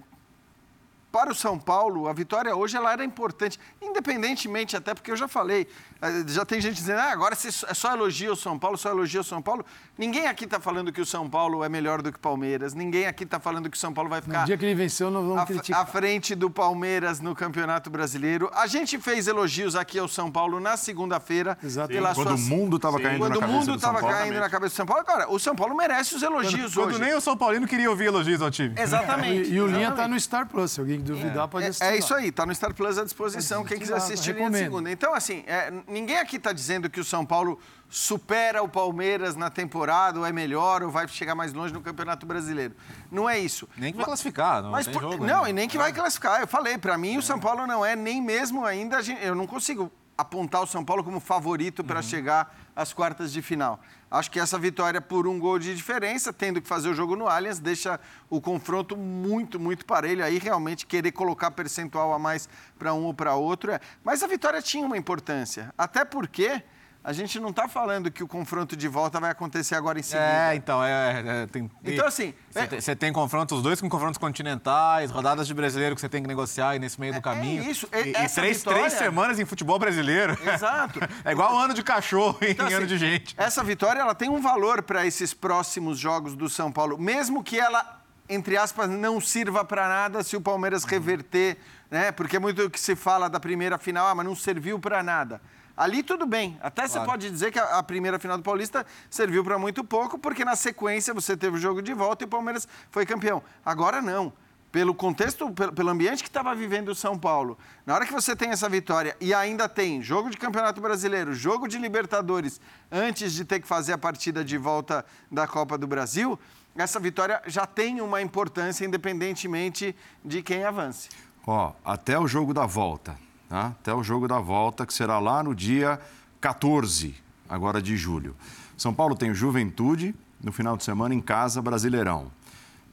para o São Paulo, a vitória hoje ela era importante, independentemente, até porque eu já falei, eh, já tem gente dizendo, ah, agora se é só elogio o São Paulo, só elogio o São Paulo. Ninguém aqui está falando que o São Paulo é melhor do que o Palmeiras, ninguém aqui está falando que o São Paulo vai No ficar dia que ele venceu, nós vamos à, criticar. à frente do Palmeiras no Campeonato Brasileiro. A gente fez elogios aqui ao São Paulo na segunda-feira. Exato. pela Quando sua- o mundo estava caindo Quando na o cabeça mundo do São estava Paulo. caindo na cabeça do São Paulo. Agora, o São Paulo merece os elogios Quando hoje. nem o São Paulino queria ouvir elogios ao time. Exatamente. E, e o Linha está exatamente. no Star Plus, se alguém duvidar pode assistir. É, é lá. isso aí, tá no Star Plus à disposição, Pode quem quiser assistir assistir linha de segunda. Então, assim, é, ninguém aqui está dizendo que o São Paulo supera o Palmeiras na temporada, ou é melhor, ou vai chegar mais longe no Campeonato Brasileiro. Não é isso. Nem que vai classificar, não Mas tem por- jogo. não, ainda. e nem que vai classificar. Eu falei, para mim o São Paulo não é nem mesmo ainda. Eu não consigo apontar o São Paulo como favorito para chegar às quartas de final. Acho que essa vitória por um gol de diferença, tendo que fazer o jogo no Allianz, deixa o confronto muito, muito parelho. Aí realmente querer colocar percentual a mais para um ou para outro. É. Mas a vitória tinha uma importância. Até porque a gente não está falando que o confronto de volta vai acontecer agora em seguida. É, então, é. é, tem, Então, assim, Você é- tem, você tem confrontos, os dois com confrontos continentais, rodadas de brasileiro que você tem que negociar aí nesse meio do caminho. isso, E, e- e três, vitória- três semanas em futebol brasileiro. Exato. É igual ano de cachorro em Então, ano assim, de gente. Essa vitória ela tem um valor para esses próximos jogos do São Paulo, mesmo que ela, entre aspas, não sirva para nada se o Palmeiras Uhum. reverter, né? Porque é muito o que se fala da primeira final, ah, mas não serviu para nada. Ali tudo bem. Até você Claro. pode dizer que a, a primeira final do Paulista serviu para muito pouco, porque na sequência você teve o jogo de volta e o Palmeiras foi campeão. Agora não. Pelo contexto, pelo, pelo ambiente que estava vivendo o São Paulo, na hora que você tem essa vitória e ainda tem jogo de Campeonato Brasileiro, jogo de Libertadores, antes de ter que fazer a partida de volta da Copa do Brasil, essa vitória já tem uma importância, independentemente de quem avance. Ó, até o jogo da volta, tá? Até o jogo da volta, que será lá no dia 14, agora de julho. São Paulo tem o Juventude, no final de semana em casa, Brasileirão.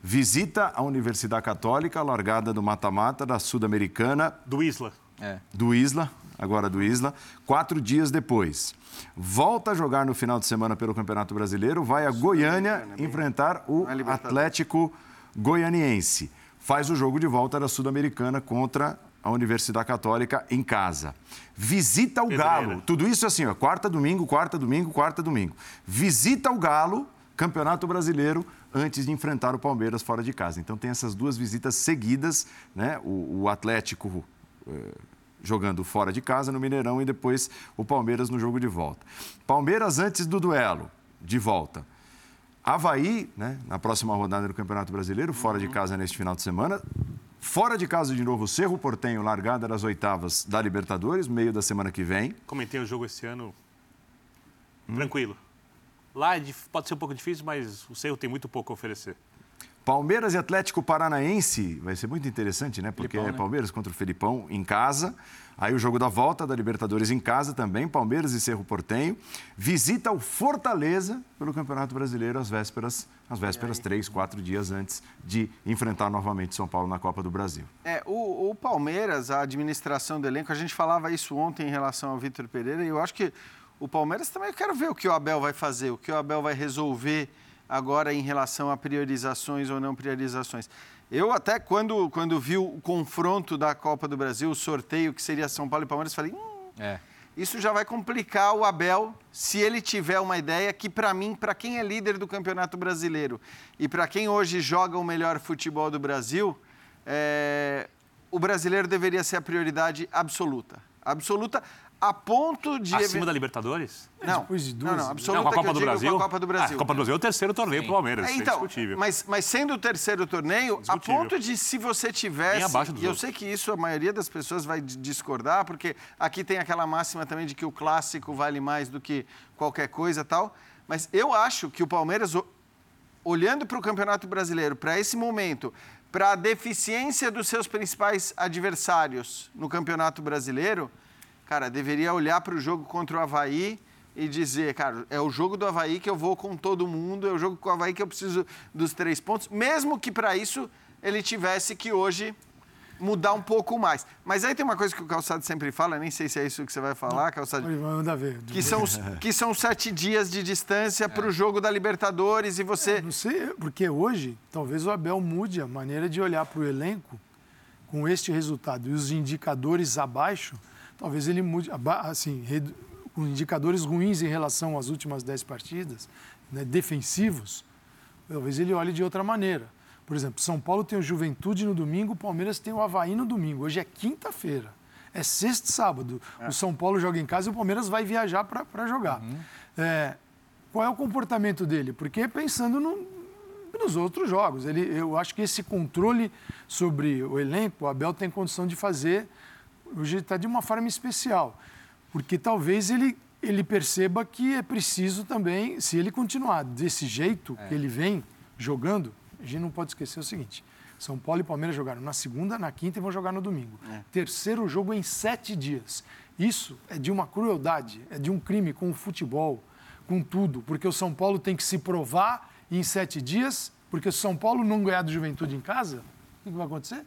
Visita a Universidade Católica, largada do mata-mata da Sul-Americana, Do Isla. É. do Isla, agora do Isla, quatro dias depois. Volta a jogar no final de semana pelo Campeonato Brasileiro, vai a Goiânia enfrentar o Libertadores. Atlético Goianiense. Faz o jogo de volta da Sul-Americana contra a Universidade Católica em casa. Visita o Pedreira. Galo. Tudo isso assim, ó, quarta, domingo, quarta, domingo, quarta, domingo. Visita o Galo, Campeonato Brasileiro, antes de enfrentar o Palmeiras fora de casa. Então tem essas duas visitas seguidas, né? O, o Atlético eh, jogando fora de casa no Mineirão e depois o Palmeiras no jogo de volta. Palmeiras antes do duelo, de volta. Havaí, né, na próxima rodada do Campeonato Brasileiro, fora de casa neste final de semana. Fora de casa de novo, Cerro Portenho, largada das oitavas da Libertadores, meio da semana que vem. Comentei o jogo esse ano. Tranquilo. Lá é pode ser um pouco difícil, mas o Cerro tem muito pouco a oferecer. Palmeiras e Atlético Paranaense, vai ser muito interessante, né? Porque Felipão, é? Palmeiras contra o Felipão em casa. Aí o jogo da volta da Libertadores em casa também, Palmeiras e Cerro Portenho. Visita o Fortaleza pelo Campeonato Brasileiro às vésperas, às vésperas, três, quatro dias antes de enfrentar novamente São Paulo na Copa do Brasil. É, o, o Palmeiras, a administração do elenco, a gente falava isso ontem em relação ao Vitor Pereira, e eu acho que o Palmeiras também, eu quero ver o que o Abel vai fazer, o que o Abel vai resolver agora em relação a priorizações ou não priorizações. Eu até, quando, quando vi o confronto da Copa do Brasil, o sorteio que seria São Paulo e Palmeiras, falei, hum, É. isso já vai complicar o Abel se ele tiver uma ideia que, para mim, para quem é líder do Campeonato Brasileiro e para quem hoje joga o melhor futebol do Brasil, é, o brasileiro deveria ser a prioridade absoluta. Absoluta a ponto de. Acima da Libertadores? Não, Depois de não, duas, não, né? absoluta Não, com a Copa eu do Brasil? com a Copa do Brasil. Ah, a Copa do Brasil é o terceiro torneio Sim. pro Palmeiras, É, isso é então, indiscutível. mas, mas sendo o terceiro torneio, a Discutível. ponto de se você tivesse. Nem abaixo dos E eu outros. sei que isso a maioria das pessoas vai discordar, porque aqui tem aquela máxima também de que o clássico vale mais do que qualquer coisa e tal. Mas eu acho que o Palmeiras, olhando para o Campeonato Brasileiro, para esse momento, para a deficiência dos seus principais adversários no Campeonato Brasileiro, cara, deveria olhar para o jogo contra o Havaí e dizer, cara, é o jogo do Havaí que eu vou com todo mundo, é o jogo com o Havaí que eu preciso dos três pontos, mesmo que para isso ele tivesse que hoje mudar um pouco mais. Mas aí tem uma coisa que o Calçado sempre fala, nem sei se é isso que você vai falar, Calçado, Vai mandar ver. que são, que são sete dias de distância para o jogo da Libertadores e você... Não sei, porque hoje talvez o Abel mude a maneira de olhar para o elenco com este resultado e os indicadores abaixo, talvez ele mude, assim, com indicadores ruins em relação às últimas dez partidas, né, defensivos, talvez ele olhe de outra maneira. Por exemplo, São Paulo tem o Juventude no domingo, o Palmeiras tem o Havaí no domingo. Hoje é quinta-feira. É sexta e sábado. O São Paulo joga em casa e o Palmeiras vai viajar para jogar. É, qual é o comportamento dele? Porque pensando no- nos outros jogos. Ele, eu acho que esse controle sobre o elenco, o Abel tem condição de fazer. Hoje está de uma forma especial. Porque talvez ele, ele perceba que é preciso também, se ele continuar desse jeito que ele vem jogando, a gente não pode esquecer o seguinte. São Paulo e Palmeiras jogaram na segunda, na quinta e vão jogar no domingo. Terceiro jogo em sete dias. Isso é de uma crueldade, é de um crime com o futebol, com tudo. Porque o São Paulo tem que se provar em sete dias, porque se o São Paulo não ganhar do Juventude em casa, o que vai acontecer?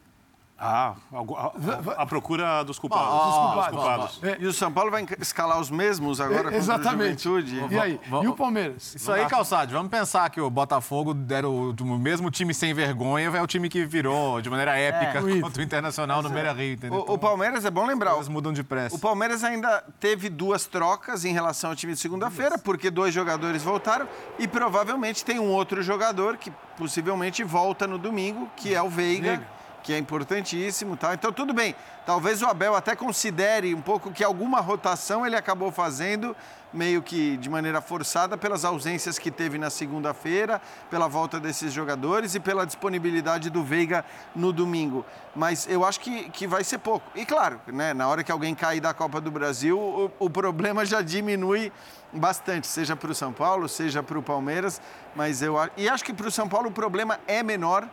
Ah, a, a- a procura dos culpados. Ah, dos culpados. culpados. É, E o São Paulo vai escalar os mesmos agora contra Exatamente. o Juventude? E aí? Vamos- E o Palmeiras? Isso aí, Calçade, vamos pensar que o Botafogo era o, o mesmo time sem vergonha, é o time que virou de maneira épica É. contra o Internacional no Beira-Rio, entendeu? O, o Palmeiras, é bom lembrar, Elas mudam de pressa. o Palmeiras ainda teve duas trocas em relação ao time de segunda-feira, porque dois jogadores voltaram e provavelmente tem um outro jogador que possivelmente volta no domingo, que é o Veiga, Veiga. Que é importantíssimo. Tá? Então, tudo bem. Talvez o Abel até considere um pouco que alguma rotação ele acabou fazendo, meio que de maneira forçada, pelas ausências que teve na segunda-feira, pela volta desses jogadores e pela disponibilidade do Veiga no domingo. Mas eu acho que, que vai ser pouco. E claro, né, na hora que alguém cair da Copa do Brasil, o, o problema já diminui bastante, seja para o São Paulo, seja para o Palmeiras. Mas eu e acho que para o São Paulo o problema é menor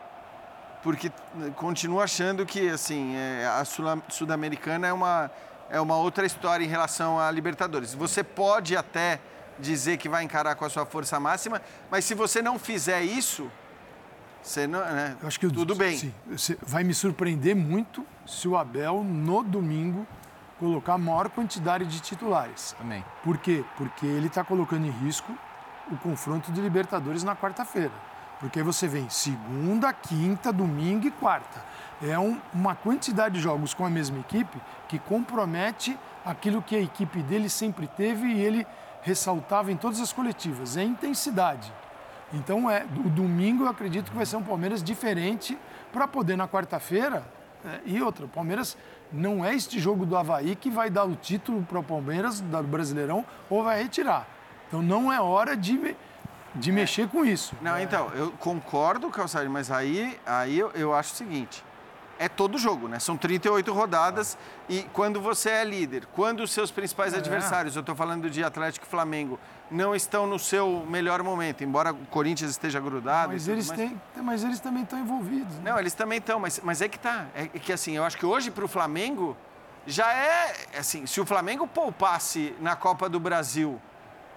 porque eh, continuo achando que assim é, a Sul- Sul-Americana é uma, é uma outra história em relação à Libertadores. Você pode até dizer que vai encarar com a sua força máxima, mas se você não fizer isso, você não, né, Eu acho que eu- tudo bem. sim, você- vai me surpreender muito se o Abel, no domingo, colocar a maior quantidade de titulares. Também. Por quê? Porque ele está colocando em risco o confronto de Libertadores na quarta-feira. Porque aí você vem segunda, quinta, domingo e quarta. É um- uma quantidade de jogos com a mesma equipe que compromete aquilo que a equipe dele sempre teve e ele ressaltava em todas as coletivas: é intensidade. Então, é, o domingo eu acredito que vai ser um Palmeiras diferente para poder na quarta-feira. é, e outra, o Palmeiras não é este jogo do Havaí que vai dar o título para o Palmeiras, do Brasileirão, ou vai retirar. Então não é hora de, de mexer com isso. Não, então, eu concordo, Calçado, mas aí, aí eu, eu acho o seguinte: é todo jogo, né? São 38 rodadas e quando você é líder, quando os seus principais É. adversários, eu estou falando de Atlético e Flamengo, não estão no seu melhor momento, embora o Corinthians esteja grudado. Mas eles, têm, mas eles também estão envolvidos. Né? Não, eles também estão, mas, mas é que tá. É que assim, eu acho que hoje para o Flamengo já é assim, se o Flamengo poupasse na Copa do Brasil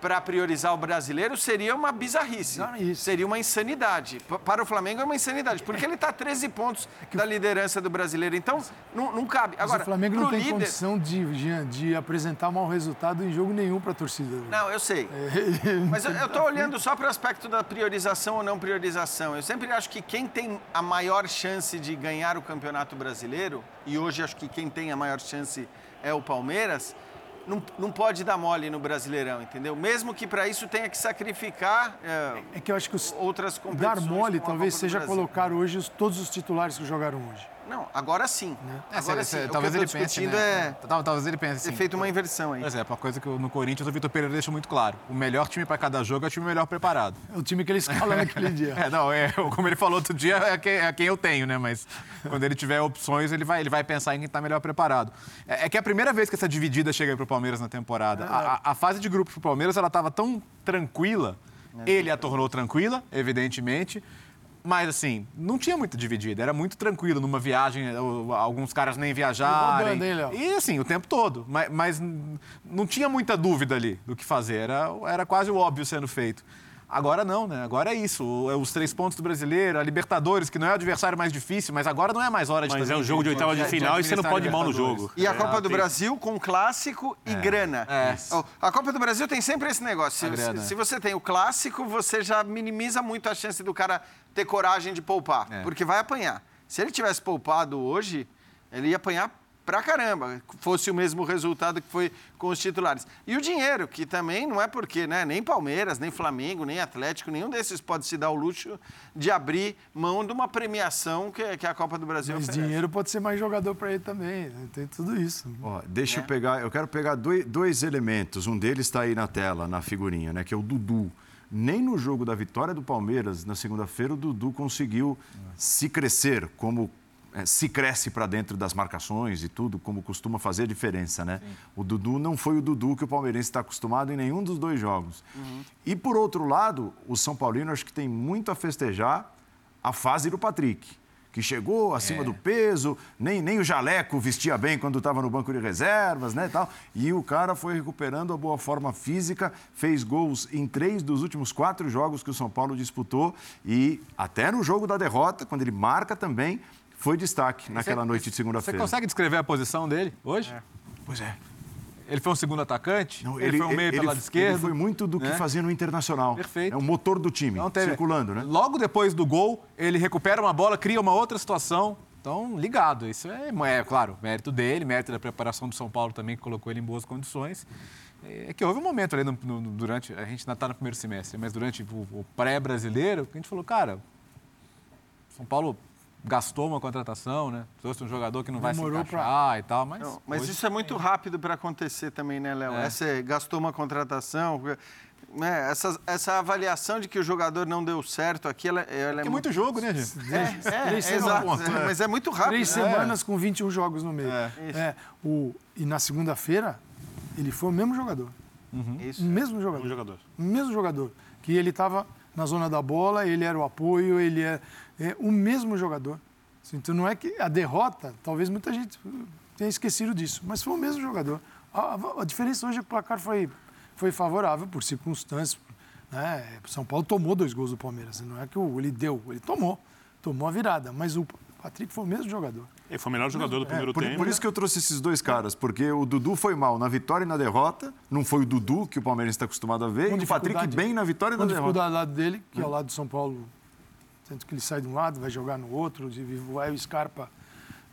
para priorizar o brasileiro, seria uma bizarrice. Bizarrice. Seria uma insanidade. Para o Flamengo é uma insanidade, porque ele está a 13 pontos da liderança do brasileiro. Então, não, não cabe. Mas Agora, o Flamengo não tem líder... condição de, Jean, de apresentar mau resultado em jogo nenhum para a torcida. né? Não, eu sei. Mas eu estou olhando só para o aspecto da priorização ou não priorização. Eu sempre acho que quem tem a maior chance de ganhar o Campeonato Brasileiro, e hoje acho que quem tem a maior chance é o Palmeiras, não, não pode dar mole no Brasileirão, entendeu? Mesmo que para isso tenha que sacrificar é, É que eu acho que os, outras competições. dar mole talvez seja colocar hoje os- todos os titulares que jogaram hoje. Não, agora sim. É, Agora se- sim. O talvez que eu ele pense, né? é Tal- Talvez ele pense ter assim. feito uma inversão aí. Por exemplo, uma coisa que no Corinthians o Vitor Pereira deixa muito claro. O melhor time para cada jogo é o time melhor preparado. É o time que ele escala naquele dia. É, não, é, como ele falou outro dia, é quem, é quem eu tenho, né? Mas quando ele tiver opções, ele vai, ele vai pensar em quem está melhor preparado. É, é que é a primeira vez que essa dividida chega para o Palmeiras na temporada. A, a- a fase de grupos para o Palmeiras ela estava tão tranquila. Ele a tornou tranquila, evidentemente. Mas, assim, não tinha muita dividida. Era muito tranquilo numa viagem. Alguns caras nem Léo? E, assim, o tempo todo. Mas, mas não tinha muita dúvida ali do que fazer. Era, era quase o óbvio sendo feito. Agora não, né? Agora é isso. É Os três pontos do brasileiro, a Libertadores, que não é o adversário mais difícil, mas agora não é mais hora de Mas é um jogo de oitava de final e você não pode ir mal no jogo. E a É, Copa do tem- Brasil com clássico e grana. É. A Copa do Brasil tem sempre esse negócio. Se- se você tem o clássico, você já minimiza muito a chance do cara ter coragem de poupar, É. porque vai apanhar. Se ele tivesse poupado hoje, ele ia apanhar pra caramba, fosse o mesmo resultado que foi com os titulares. E o dinheiro, que também não é porque, né, nem Palmeiras, nem Flamengo, nem Atlético, nenhum desses pode se dar o luxo de abrir mão de uma premiação que, que a Copa do Brasil Mas oferece. dinheiro pode ser mais jogador para ele também. né? Tem tudo isso. Ó, deixa Né? eu pegar, eu quero pegar dois, dois elementos. Um deles está aí na tela, na figurinha, né? Que é o Dudu. Nem no jogo da vitória do Palmeiras, na segunda-feira, o Dudu conseguiu se crescer como eh, se cresce para dentro das marcações e tudo, como costuma fazer a diferença, né? O Dudu não foi o Dudu que o palmeirense está acostumado em nenhum dos dois jogos. E por outro lado, o São Paulino acho que tem muito a festejar a fase do Patrick que chegou acima do peso, nem, nem o jaleco vestia bem quando estava no banco de reservas, né, e tal. E o cara foi recuperando a boa forma física, fez gols em três dos últimos quatro jogos que o São Paulo disputou e até no jogo da derrota, quando ele marca também, foi destaque naquela noite de Você segunda-feira. consegue descrever a posição dele hoje? Pois é. Ele foi um segundo atacante? Não, ele, foi um meio pelo lado esquerdo? Ele foi muito do que né? fazia no Internacional. Perfeito. É o motor do time, Então, teve- circulando, né? Logo depois do gol, ele recupera uma bola, cria uma outra situação. Então, ligado. Isso é, é, claro, mérito dele, mérito da preparação do São Paulo também, que colocou ele em boas condições. É que houve um momento ali no- no- durante. A gente ainda está no primeiro semestre, mas durante o, o pré-brasileiro, que a gente falou, cara, São Paulo gastou uma contratação, né? Trouxe um jogador que não vai Demorou se encaixar e tal, mas. Não, mas hoje- isso é muito rápido para acontecer também, né, Léo? É. Essa gastou uma contratação. Né? Essa, essa avaliação de que o jogador não deu certo aqui, ela, ela é Que muito jogo, né, gente? É, é, Três é, exato, semanas. é, mas é muito rápido. Três né? semanas com 21 jogos no meio. É. Isso. É, o, e na segunda-feira, ele foi o mesmo jogador. Isso. O mesmo Um jogador. jogador. O mesmo jogador. Que ele estava na zona da bola, ele era o apoio, ele é, é o mesmo jogador. Então não é que a derrota, talvez muita gente tenha esquecido disso, mas foi o mesmo jogador. A, a- a diferença hoje é que o placar foi, foi favorável por circunstâncias. Né? O São Paulo tomou dois gols do Palmeiras. Não é que o- ele deu, ele tomou. Tomou a virada. Mas o Patrick foi o mesmo jogador. Ele foi o melhor jogador do primeiro É, Por, tempo. por isso que eu trouxe esses dois caras, porque o Dudu foi mal na vitória e na derrota, não foi o Dudu que o Palmeirense está acostumado a ver, Com e o Patrick bem na vitória e na derrota. dificuldade ao lado dele, que é ao lado do São Paulo, tanto que ele sai de um lado, vai jogar no outro, vai o Scarpa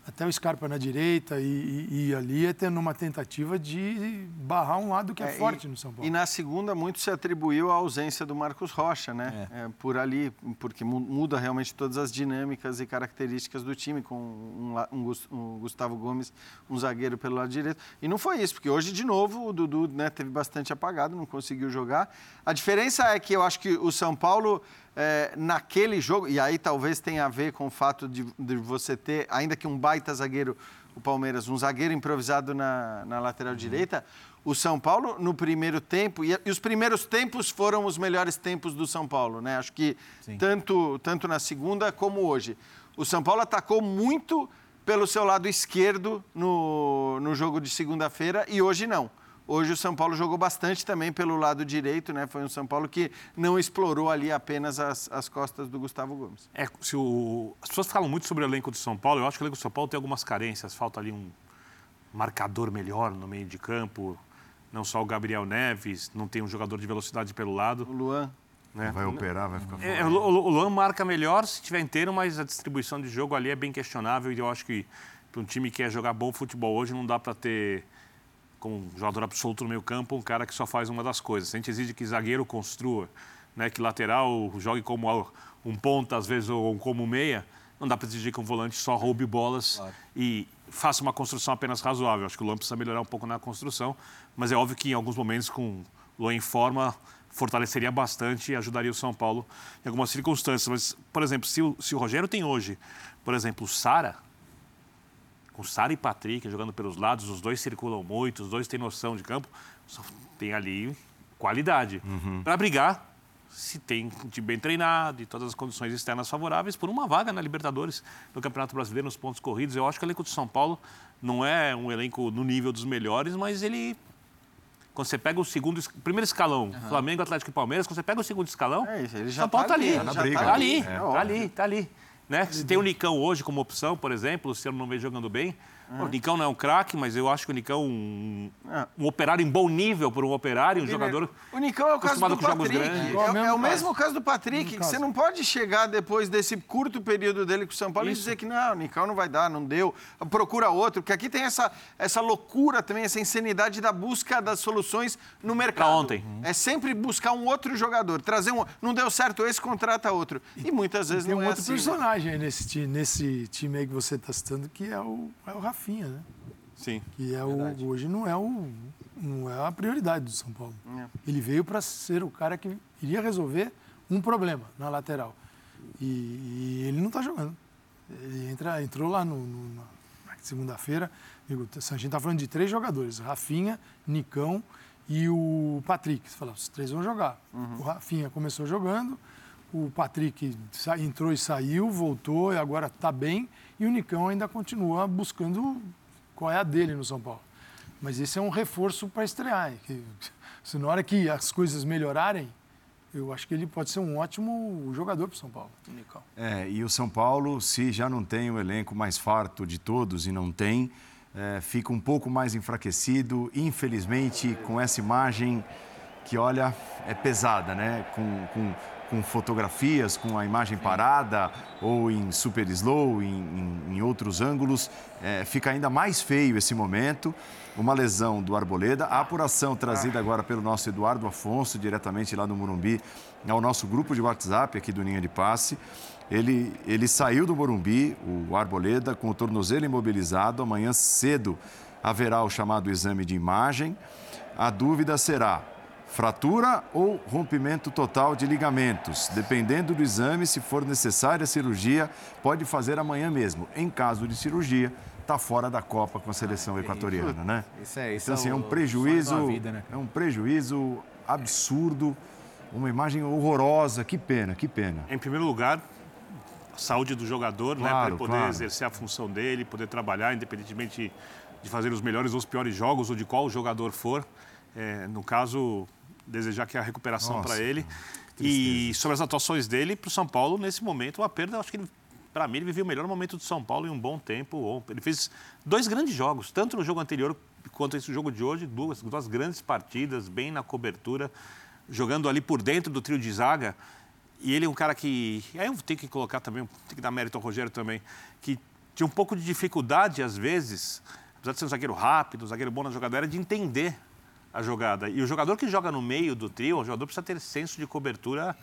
até o Scarpa na direita e, e, e ali é tendo uma tentativa de barrar um lado que é, é forte e, no São Paulo. E na segunda muito se atribuiu a ausência do Marcos Rocha, né? É. É, por ali, porque muda realmente todas as dinâmicas e características do time, com um, um, um, Gustavo Gomes, um zagueiro pelo lado direito. E não foi isso, porque hoje, de novo, o Dudu né, teve bastante apagado, não conseguiu jogar. A diferença é que eu acho que o São Paulo é, naquele jogo, e aí talvez tenha a ver com o fato de, de, você ter, ainda que um baita zagueiro, o Palmeiras, um zagueiro improvisado na, na lateral uhum. direita, o São Paulo no primeiro tempo, e, e, os primeiros tempos foram os melhores tempos do São Paulo, né? Acho que tanto, tanto na segunda como hoje. O São Paulo atacou muito pelo seu lado esquerdo no, no jogo de segunda-feira e hoje não. Hoje o São Paulo jogou bastante também pelo lado direito, né? Foi um São Paulo que não explorou ali apenas as, as costas do Gustavo Gomes. É, se o... As pessoas falam muito sobre o elenco do São Paulo. Eu acho que o elenco do São Paulo tem algumas carências. Falta ali um marcador melhor no meio de campo. Não só o Gabriel Neves, não tem um jogador de velocidade pelo lado. O Luan. Né? Vai operar, vai ficar é, fora. É, o, o Luan marca melhor se tiver inteiro, mas a distribuição de jogo ali é bem questionável. E eu acho que para um time que quer jogar bom futebol hoje não dá para ter como um jogador absoluto no meio campo, um cara que só faz uma das coisas. A gente exige que zagueiro construa, né, que lateral jogue como um ponta, às vezes, ou como meia, não dá para exigir que um volante só roube bolas claro. e faça uma construção apenas razoável. Acho que o Luan precisa melhorar um pouco na construção, mas é óbvio que em alguns momentos, com o Luan em forma, fortaleceria bastante e ajudaria o São Paulo em algumas circunstâncias. Mas, por exemplo, se o, se o Rogério tem hoje, por exemplo, o Sara, com Sara e Patrick jogando pelos lados, os dois circulam muito, os dois têm noção de campo, tem ali qualidade uhum. para brigar se tem um time bem treinado e todas as condições externas favoráveis por uma vaga na Libertadores do Campeonato Brasileiro nos pontos corridos. Eu acho que o elenco de São Paulo não é um elenco no nível dos melhores, mas ele quando você pega o segundo, primeiro escalão, uhum. Flamengo, Atlético e Palmeiras, quando você pega o segundo escalão, é isso, ele já São Paulo tá, tá ali, tá, ali, tá, tá ali, é. tá ali, tá ali. Né? Se tem o Nicão hoje como opção, por exemplo, se eu não vejo jogando bem, o Nicão não é um craque, mas eu acho que o Nicão é um, é. um operário em bom nível por um operário, um jogador. O Nicão é o caso do Patrick. É, é, o mesmo caso do Patrick, que você não pode chegar depois desse curto período dele com o São Paulo Isso. e dizer que não, o Nicão não vai dar, não deu, procura outro, porque aqui tem essa, essa loucura também, essa insanidade da busca das soluções no mercado. Pra ontem. É sempre buscar um outro jogador, trazer um. Não deu certo esse, contrata outro. E muitas vezes e tem não um é outro assim. personagem aí nesse, nesse time aí que você está citando, que é o, é o Rafa. Rafinha, né? Sim. Que é o, hoje não é, o, não é a prioridade do São Paulo. É. Ele veio para ser o cara que iria resolver um problema na lateral. E, e ele não está jogando. Ele entra, entrou lá no, no na segunda-feira. A gente está falando de três jogadores: Rafinha, Nicão e o Patrick. Você fala, os três vão jogar. Uhum. O Rafinha começou jogando, o Patrick entrou e saiu, voltou e agora está bem. E o Nicão ainda continua buscando qual é a dele no São Paulo. Mas esse é um reforço para estrear. Que, se na hora que as coisas melhorarem, eu acho que ele pode ser um ótimo jogador para o São Paulo. Nicão. É, e o São Paulo, se já não tem o elenco mais farto de todos e não tem, é, fica um pouco mais enfraquecido, infelizmente, com essa imagem que, olha, é pesada, né? Com, com com fotografias, com a imagem parada ou em super slow, em, em, em outros ângulos, é, fica ainda mais feio esse momento. Uma lesão do Arboleda, a apuração trazida agora pelo nosso Eduardo Afonso, diretamente lá no Morumbi, ao nosso grupo de WhatsApp aqui do Ninha de Passe. Ele, ele saiu do Morumbi, o Arboleda, com o tornozelo imobilizado. Amanhã cedo haverá o chamado exame de imagem. A dúvida será Fratura ou rompimento total de ligamentos. Dependendo do exame, se for necessária a cirurgia, pode fazer amanhã mesmo. Em caso de cirurgia, está fora da Copa com a seleção equatoriana, né? Isso é, isso então, assim, é um prejuízo, vida, né? é um prejuízo absurdo, uma imagem horrorosa. Que pena, que pena. Em primeiro lugar, a saúde do jogador, claro, né? Para ele poder claro. exercer a função dele, poder trabalhar, independentemente de fazer os melhores ou os piores jogos ou de qual jogador for. É, no caso, desejar que a recuperação para ele. E sobre as atuações dele para o São Paulo, nesse momento, uma perda, acho que para mim, ele viveu o melhor momento do São Paulo em um bom tempo. Ele fez dois grandes jogos, tanto no jogo anterior quanto esse jogo de hoje, duas, duas grandes partidas, bem na cobertura, jogando ali por dentro do trio de zaga. E ele é um cara que. Aí eu tenho que colocar também, tem que dar mérito ao Rogério também, que tinha um pouco de dificuldade, às vezes, apesar de ser um zagueiro rápido, um zagueiro bom na jogada aérea, de entender a jogada. E o jogador que joga no meio do trio, o jogador precisa ter senso de cobertura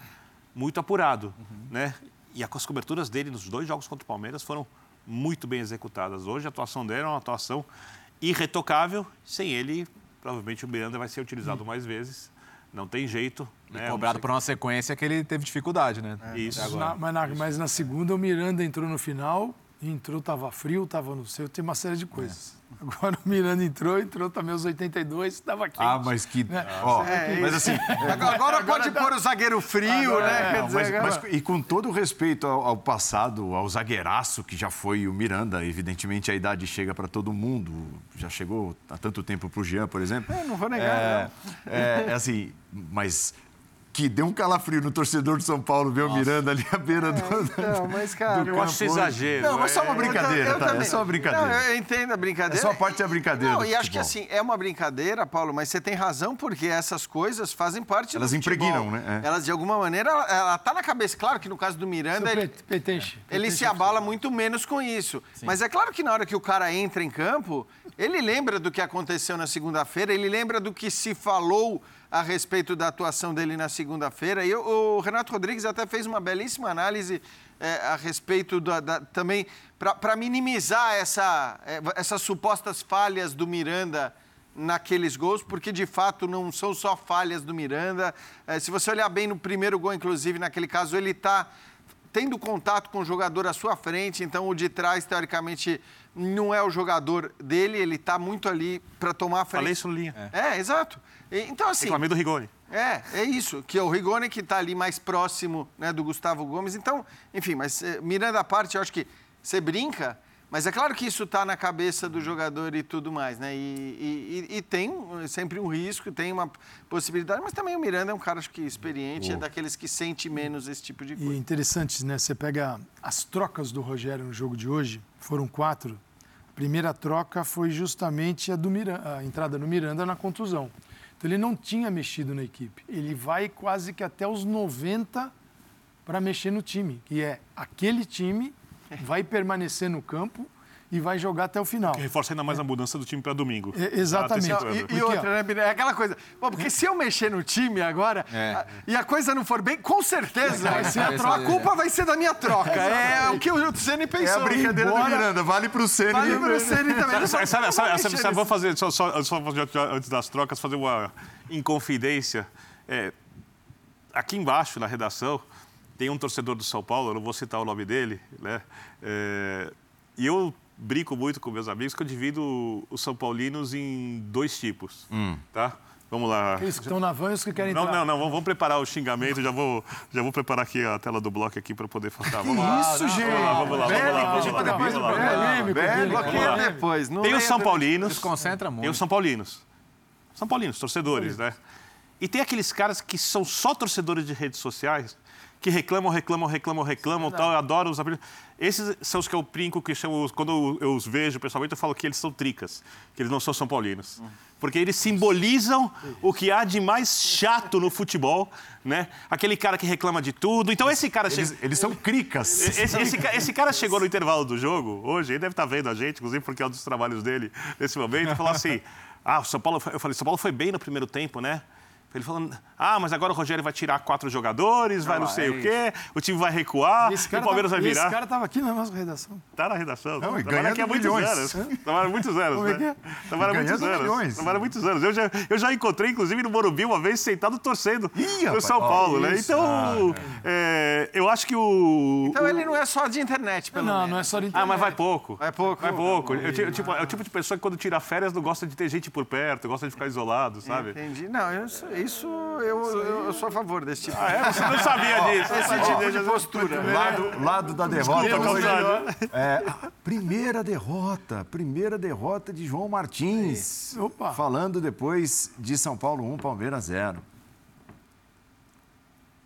muito apurado, uhum. né? E as coberturas dele nos dois jogos contra o Palmeiras foram muito bem executadas. Hoje a atuação dele é uma atuação irretocável. Sem ele, provavelmente o Miranda vai ser utilizado uhum. mais vezes. Não tem jeito. E né? cobrado por uma sequência que ele teve dificuldade, né? É, Isso. Na, mas, na, mas na segunda o Miranda entrou no final entrou, estava frio, estava no seu, tem uma série de coisas. É. Agora o Miranda entrou, entrou também os 82, estava aqui. Ah, mas que. Né? Ó, é, mas assim. agora, agora, pode tá... pôr o zagueiro frio, agora, né? É, dizer, mas, mas, e com todo o respeito ao, ao, passado, ao zagueiraço que já foi o Miranda, evidentemente a idade chega para todo mundo. Já chegou há tanto tempo para o Jean, por exemplo. É, não vou negar. É, não. é assim, mas que deu um calafrio no torcedor de São Paulo ver o Miranda ali à beira é, do. Não, mas, cara. Do eu acho exagero. Não, mas só uma é. brincadeira, eu, eu tá? É só uma brincadeira. Não, eu entendo a brincadeira. É só parte da brincadeira. Não, e acho que assim, é uma brincadeira, Paulo, mas você tem razão, porque essas coisas fazem parte Elas do impregnam, né? É. Elas, de alguma maneira, ela, ela tá na cabeça. Claro que no caso do Miranda, ele, petente, ele se abala muito menos com isso. Sim. Mas é claro que na hora que o cara entra em campo, ele lembra do que aconteceu na segunda-feira, ele lembra do que se falou a respeito da atuação dele na segunda-feira. E o Renato Rodrigues até fez uma belíssima análise é, a respeito da, da também para minimizar essa, é, essas supostas falhas do Miranda naqueles gols, porque de fato não são só falhas do Miranda. É, se você olhar bem no primeiro gol, inclusive, naquele caso, ele está tendo contato com o jogador à sua frente, então o de trás, teoricamente, não é o jogador dele, ele está muito ali para tomar a frente. Falei isso no linha. É, é exato. Então, assim. Reclamei do Rigoni. É, é isso, que é o Rigoni que está ali mais próximo né, do Gustavo Gomes. Então, enfim, mas eh, mirando a parte, eu acho que você brinca, mas é claro que isso está na cabeça do jogador e tudo mais, né? E, e, e, tem sempre um risco, tem uma possibilidade, mas também o Miranda é um cara, acho que experiente, oh. é daqueles que sente menos esse tipo de coisa. E interessante, né? Você pega as trocas do Rogério no jogo de hoje, foram quatro. A primeira troca foi justamente a, do Miranda, a entrada do Miranda na contusão. Então ele não tinha mexido na equipe. Ele vai quase que até os 90 para mexer no time, que é aquele time vai permanecer no campo e vai jogar até o final. Que reforça ainda mais a mudança do time para domingo. É, exatamente. e, e outra, né, é aquela coisa. Bom, porque se eu mexer no time agora é. e a coisa não for bem, com certeza vai ser a, troca, a culpa vai ser da minha troca. É, o que o Ceni pensou. É a brincadeira Embora, do Miranda, vale para o Ceni. Vale para o Ceni também. Sabe, sabe, sabe, sabe, sabe vou fazer, só, só, só, antes das trocas, fazer uma inconfidência. É, aqui embaixo, na redação, tem um torcedor do São Paulo, eu não vou citar o nome dele, né? É, e eu brinco muito com meus amigos que eu divido os São Paulinos em dois tipos, hum. tá? Vamos lá. Aqueles que estão na van e os que querem não, entrar. Não, não, não. Vamos preparar o xingamento. Já vou, já vou preparar aqui a tela do bloco aqui para poder falar. Vamos lá. Isso, gente. Vamos lá, vamos lá, vamos lá. Vamos lá, vamos lá. depois. Tem os São Paulinos. Desconcentra muito. Tem os São Paulinos. São Paulinos, torcedores, né? E tem aqueles caras que são só torcedores de redes sociais que reclamam, reclamam, reclamam, reclamam, tal, eu adoro os apelidos. Esses são os que eu brinco, que chamo, quando eu os vejo pessoalmente, eu falo que eles são tricas, que eles não são São Paulinos. Porque eles simbolizam o que há de mais chato no futebol, né? Aquele cara que reclama de tudo. Então esse cara... Eles, eles são cricas. Esse, esse, esse, cara chegou no intervalo do jogo, hoje, ele deve estar vendo a gente, inclusive porque é um dos trabalhos dele nesse momento, e falou assim, ah, o São Paulo... Eu falei, São Paulo foi bem no primeiro tempo, né? Ele falando, ah, mas agora o Rogério vai tirar quatro jogadores, vai não, sei o quê, o time vai recuar, o Palmeiras tá, vai virar. Esse cara estava aqui na nossa redação. Está na redação. Não, não. Trabalha aqui há muitos anos. Trabalha muitos anos, Como é né? É? Trabalha muitos anos. Milhões. Trabalha muitos anos. Eu já, eu já encontrei, inclusive, no Morumbi uma vez, sentado torcendo Ih, no São Paulo, né? Então, ah, é, eu acho que o... Então ele não é só de internet, pelo Não, menos. não é só de internet. Ah, mas vai pouco. Vai pouco. Vai pouco. Eu, tipo, é o tipo de pessoa que quando tira férias não gosta de ter gente por perto, gosta de ficar isolado, sabe? Entendi. Não, isso, isso eu eu, eu, sou a favor desse tipo. Ah, é? Você não sabia disso. Esse tipo de postura. Lado, lado da derrota. é, primeira derrota. Primeira derrota de João Martins. Opa. Falando depois de São Paulo 1, Palmeiras 0.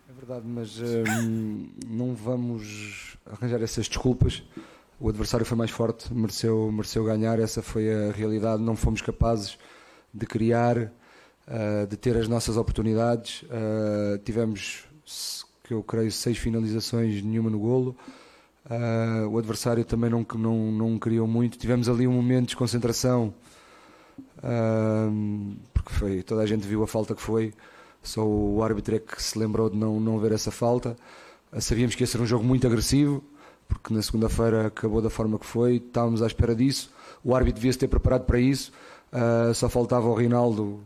É verdade, mas hum, não vamos arranjar essas desculpas. O adversário foi mais forte, mereceu, mereceu ganhar, essa foi a realidade. Não fomos capazes de criar uh, de ter as nossas oportunidades. Uh, tivemos, que eu creio, seis finalizações, nenhuma no golo. Uh, o adversário também não, não, não criou muito. Tivemos ali um momento de desconcentração, uh, porque foi, toda a gente viu a falta que foi. Só o árbitro é que se lembrou de não, não ver essa falta. Uh, sabíamos que ia ser um jogo muito agressivo, porque na segunda-feira acabou da forma que foi. Estávamos à espera disso. O árbitro devia se ter preparado para isso. só faltava o Rinaldo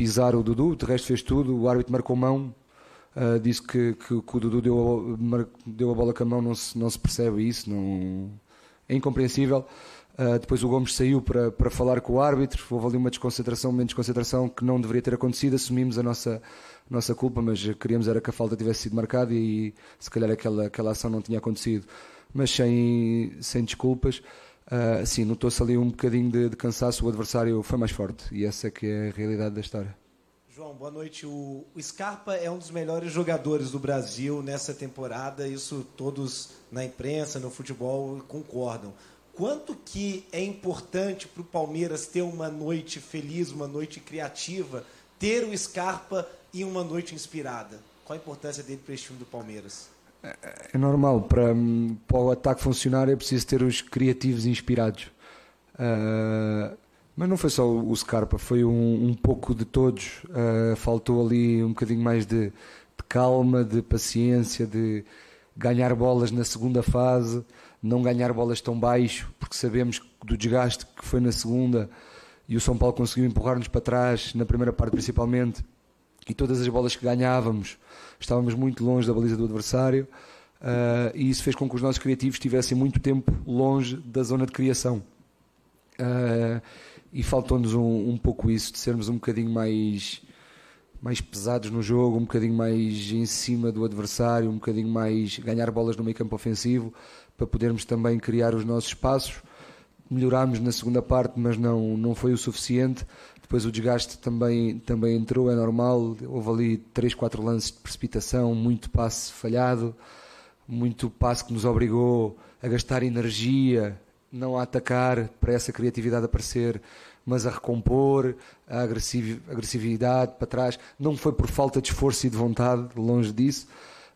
pisar o Dudu, de resto fez tudo. O árbitro marcou mão, Uh, disse que, que, que, o Dudu deu a, deu a bola com a mão, não se, não se percebe isso, não, é incompreensível. Uh, depois o Gomes saiu para, para falar com o árbitro, houve ali uma desconcentração, uma desconcentração que não deveria ter acontecido, assumimos a nossa, nossa culpa, mas queríamos era que a falta tivesse sido marcada e se calhar aquela, aquela ação não tinha acontecido. Mas sem, sem desculpas, uh, sim, notou-se ali um bocadinho de, de cansaço, o adversário foi mais forte e essa é que é a realidade da história. João, boa noite. O, o Scarpa é um dos melhores jogadores do Brasil nessa temporada, isso todos na imprensa, no futebol concordam. Quanto que é importante para o Palmeiras ter uma noite feliz, uma noite criativa, ter o Scarpa e uma noite inspirada? Qual a importância dele para esse time do Palmeiras? É, normal, para, para o ataque funcionar é preciso ter os criativos inspirados. Uh, mas não foi só o Scarpa, foi um, um pouco de todos. Uh, faltou ali um bocadinho mais de, de, calma, de paciência, de ganhar bolas na segunda fase, não ganhar bolas tão baixo, porque sabemos do desgaste que foi na segunda e o São Paulo conseguiu empurrar-nos para trás, na primeira parte principalmente, e todas as bolas que ganhávamos estávamos muito longe da baliza do adversário. Uh, e isso fez com que os nossos criativos estivessem muito tempo longe da zona de criação. Uh, e faltou-nos um, um pouco isso, de sermos um bocadinho mais, mais pesados no jogo, um bocadinho mais em cima do adversário, um bocadinho mais ganhar bolas no meio campo ofensivo, para podermos também criar os nossos espaços. Melhorámos na segunda parte, mas não, não foi o suficiente. Depois o desgaste também, também entrou, é normal. Houve ali 3, 4 lances de precipitação, muito passe falhado, muito passe que nos obrigou a gastar energia, não a atacar para essa criatividade aparecer, mas a recompor a agressividade para trás. Não foi por falta de esforço e de vontade, longe disso,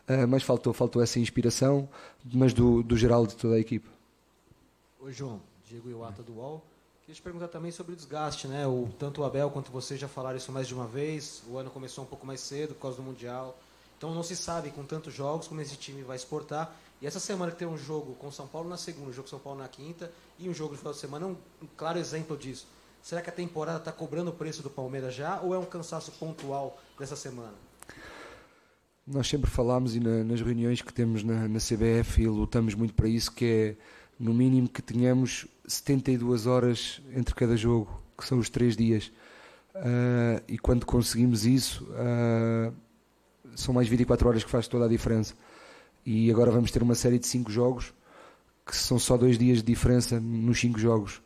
uh, mas faltou, faltou essa inspiração, mas do, do geral de toda a equipa. Oi, João. Diego Iwata do UOL. Queria te perguntar também sobre o desgaste, né? O, tanto o Abel quanto você já falaram isso mais de uma vez. O ano começou um pouco mais cedo por causa do Mundial. Então não se sabe com tantos jogos como esse time vai exportar. E essa semana que tem um jogo com São Paulo na segunda, um jogo com São Paulo na quinta e um jogo no final de semana é um, um claro exemplo disso. Será que a temporada está cobrando o preço do Palmeiras já ou é um cansaço pontual dessa semana? Nós sempre falamos e na, nas reuniões que temos na, na CBF e lutamos muito para isso, que é no mínimo que tenhamos 72 horas entre cada jogo, que são os três dias. Uh, e quando conseguimos isso, uh, são mais 24 horas que faz toda a diferença. E agora vamos ter uma série de cinco jogos que são só dois dias de diferença nos cinco jogos.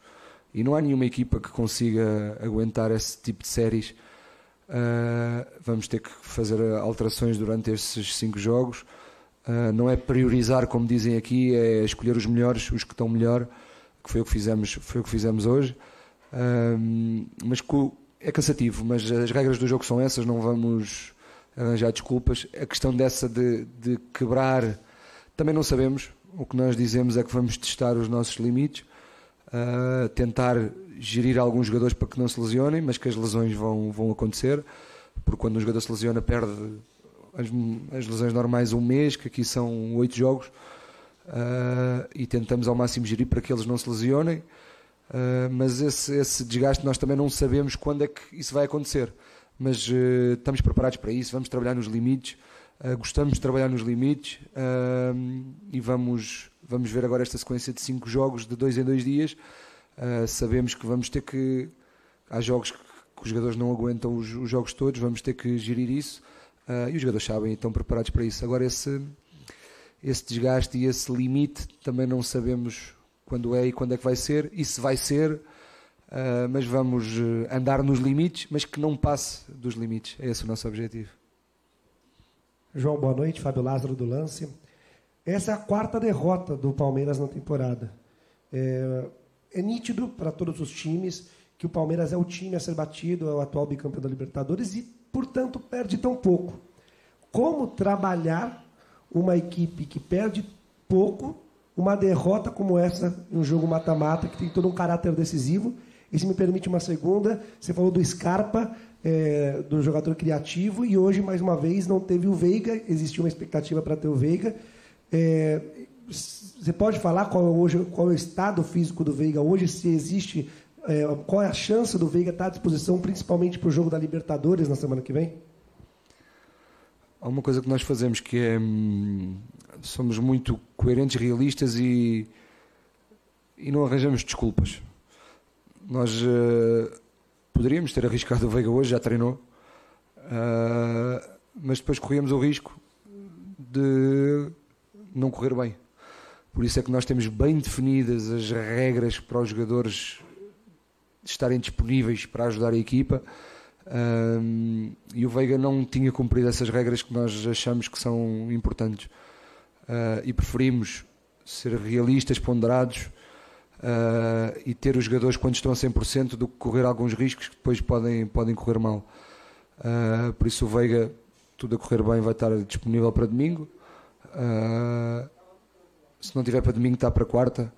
E não há nenhuma equipa que consiga aguentar esse tipo de séries. Uh, vamos ter que fazer alterações durante esses cinco jogos uh, não é priorizar como dizem aqui é escolher os melhores os que estão melhor que foi o que fizemos foi o que fizemos hoje mas é cansativo mas as regras do jogo são essas não vamos arranjar desculpas. A questão dessa de, de quebrar, também não sabemos. O que nós dizemos é que vamos testar os nossos limites, uh, tentar gerir alguns jogadores para que não se lesionem, mas que as lesões vão, vão acontecer, porque quando um jogador se lesiona perde as, as lesões normais um mês, que aqui são oito jogos, uh, e tentamos ao máximo gerir para que eles não se lesionem. Uh, mas esse, esse desgaste nós também não sabemos quando é que isso vai acontecer mas uh, estamos preparados para isso, vamos trabalhar nos limites, uh, gostamos de trabalhar nos limites e vamos, vamos ver agora esta sequência de cinco jogos de dois em dois dias. sabemos que vamos ter que. Há jogos que, que os jogadores não aguentam os, os, jogos todos, vamos ter que gerir isso e os jogadores sabem e estão preparados para isso. Agora, esse, esse desgaste e esse limite também não sabemos quando é e quando é que vai ser, e se vai ser Uh, mas vamos uh, andar nos limites, mas que não passe dos limites. É esse o nosso objetivo. João, boa noite. Fábio Lázaro do Lance. Essa é a quarta derrota do Palmeiras na temporada. É, é nítido para todos os times que o Palmeiras é o time a ser batido, é o atual bicampeão da Libertadores e, portanto, perde tão pouco. Como trabalhar uma equipe que perde pouco uma derrota como essa, um jogo mata-mata, que tem todo um caráter decisivo. E se me permite uma segunda, você falou do Scarpa, é, do jogador criativo, e hoje, mais uma vez, não teve o Veiga, existia uma expectativa para ter o Veiga. É, você pode falar qual é, hoje, qual é o estado físico do Veiga hoje, se existe, é, qual é a chance do Veiga estar à disposição, principalmente para o jogo da Libertadores na semana que vem? Há uma coisa que nós fazemos que é hum, somos muito coerentes, realistas e, e não arranjamos desculpas. Nós uh, poderíamos ter arriscado o Veiga hoje, já treinou, uh, mas depois corríamos o risco de não correr bem. Por isso é que nós temos bem definidas as regras para os jogadores estarem disponíveis para ajudar a equipa. Um, e o Veiga não tinha cumprido essas regras que nós achamos que são importantes. Uh, e preferimos ser realistas, ponderados uh, e ter os jogadores quando estão a 100% do que correr alguns riscos que depois podem, podem correr mal. Uh, por isso o Veiga, tudo a correr bem, vai estar disponível para domingo. se não tiver para domingo, está para quarta.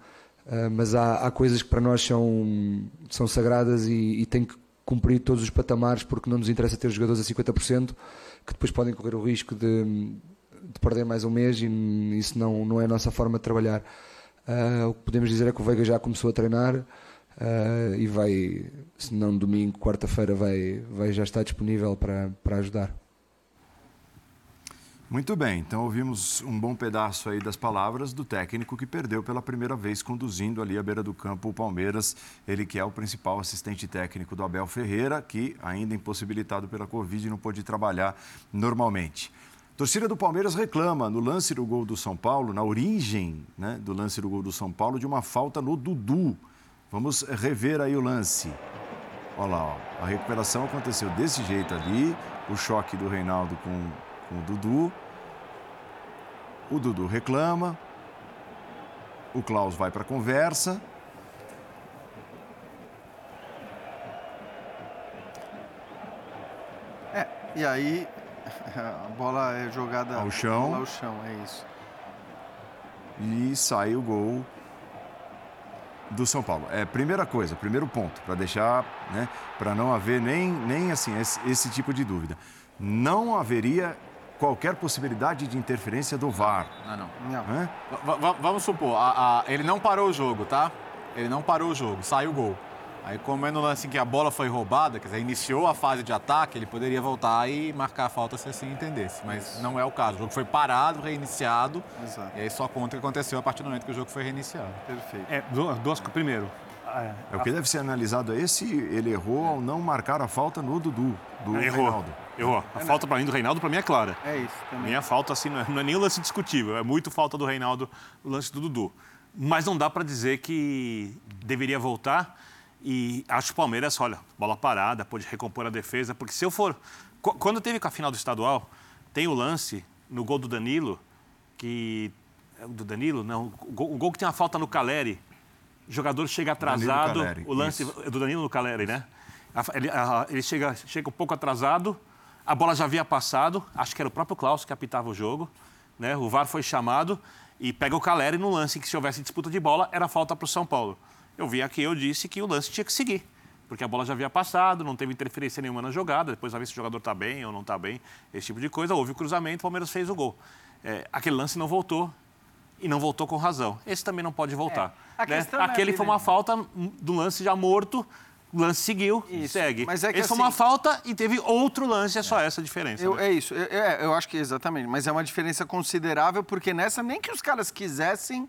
Mas há, há coisas que para nós são, são sagradas e, e tem que cumprir todos os patamares porque não nos interessa ter jogadores a 50% que depois podem correr o risco de, de perder mais um mês e isso não, não é a nossa forma de trabalhar. Uh, o que podemos dizer é que o Veiga já começou a treinar uh, e vai, se não domingo, quarta-feira, vai, vai já estar disponível para, para ajudar. Muito bem, então ouvimos um bom pedaço aí das palavras do técnico que perdeu pela primeira vez conduzindo ali à beira do campo o Palmeiras, ele que é o principal assistente técnico do Abel Ferreira, que ainda impossibilitado pela Covid não pôde trabalhar normalmente. Torcida do Palmeiras reclama no lance do gol do São Paulo, na origem né, do lance do gol do São Paulo, de uma falta no Dudu. Vamos rever aí o lance. Olha lá, ó. a recuperação aconteceu desse jeito ali, o choque do Reinaldo com com o Dudu. O Dudu reclama. O Klaus vai para a conversa. É, e aí a bola é jogada ao chão. Ao chão, é isso. E sai o gol do São Paulo. É primeira coisa, primeiro ponto, para deixar, né, para não haver nem, nem assim esse, esse tipo de dúvida. Não haveria qualquer possibilidade de interferência do VAR. Não, não. não. Vamos supor, a, a, ele não parou o jogo, tá? Ele não parou o jogo, saiu o gol. Aí, como é no lance em que a bola foi roubada, quer dizer, iniciou a fase de ataque, ele poderia voltar e marcar a falta se assim entendesse. Mas não é o caso. O jogo foi parado, reiniciado. Exato. E aí só conta o que aconteceu a partir do momento que o jogo foi reiniciado. Perfeito. É, duas, primeiro, é, é, o que deve ser analisado é se ele errou ao não marcar a falta no Dudu, do errou. Reinaldo. Errou. A é, falta para mim do Reinaldo, para mim, é clara. É isso. Também. Minha falta, assim, não é, não é nem o lance discutível. É muito falta do Reinaldo, o lance do Dudu. Mas não dá para dizer que deveria voltar. E acho que o Palmeiras, olha, bola parada, pode recompor a defesa. Porque se eu for. Quando teve com a final do estadual, tem o lance no gol do Danilo, que. Do Danilo? Não. O gol, o gol que tem a falta no Caleri o jogador chega atrasado. o lance isso. do Danilo no Caleri, né? Ele, ele, chega, chega um pouco atrasado, a bola já havia passado, acho que era o próprio Klaus que apitava o jogo. Né? O VAR foi chamado e pega o Caleri no lance que se houvesse disputa de bola, era falta para o São Paulo. Eu vi aqui, eu disse que o lance tinha que seguir, porque a bola já havia passado, não teve interferência nenhuma na jogada, depois vai ver se o jogador está bem ou não está bem, esse tipo de coisa. Houve o cruzamento, o Palmeiras fez o gol. É, aquele lance não voltou, e não voltou com razão. Esse também não pode voltar. É. Né? É Aquele é foi uma falta do lance já morto, o lance seguiu, isso. segue. Mas é que Esse assim... foi uma assim- falta e teve outro lance, é só é. essa a diferença. Eu, né? É isso, eu, é, eu acho que exatamente. Mas é uma diferença considerável, porque nessa, nem que os caras quisessem,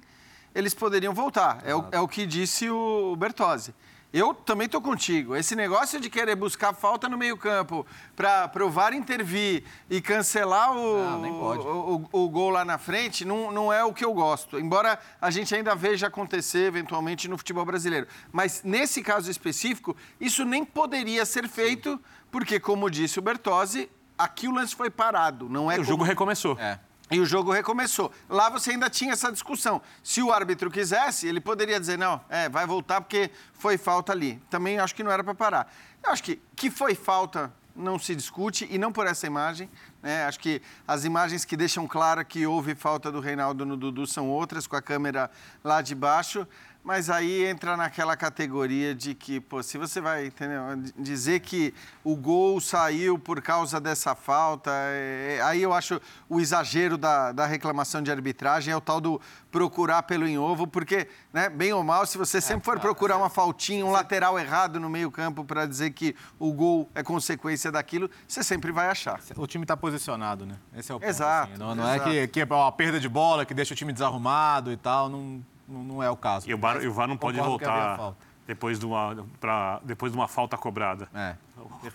eles poderiam voltar. É o, é o que disse o Bertozzi. Eu também estou contigo. Esse negócio de querer buscar falta no meio-campo para provar intervir e cancelar o, não, o, o, o, gol lá na frente não, não é o que eu gosto. Embora a gente ainda veja acontecer eventualmente no futebol brasileiro. Mas nesse caso específico, isso nem poderia ser feito, porque, como disse o Bertozzi, aqui o lance foi parado. Não é o como... jogo recomeçou. É. E o jogo recomeçou. Lá você ainda tinha essa discussão. Se o árbitro quisesse, ele poderia dizer, não, é, vai voltar porque foi falta ali. Também acho que não era para parar. Eu acho que que foi falta não se discute e não por essa imagem. Né? Acho que as imagens que deixam claro que houve falta do Reinaldo no Dudu são outras, com a câmera lá de baixo. Mas aí entra naquela categoria de que, pô, se você vai entendeu? dizer que o gol saiu por causa dessa falta, é, é, aí eu acho o exagero da, da reclamação de arbitragem, é o tal do procurar pelo em ovo, porque, né, bem ou mal, se você é, sempre for procurar uma faltinha, um lateral errado no meio-campo para dizer que o gol é consequência daquilo, você sempre vai achar. O time está posicionado, né? Esse é o ponto. Exato. Assim. Não, não exato. é que, que é uma perda de bola, que deixa o time desarrumado e tal. Não, não, é o caso. E o VAR, o VAR não pode voltar depois de, uma, pra, depois de uma falta cobrada. É.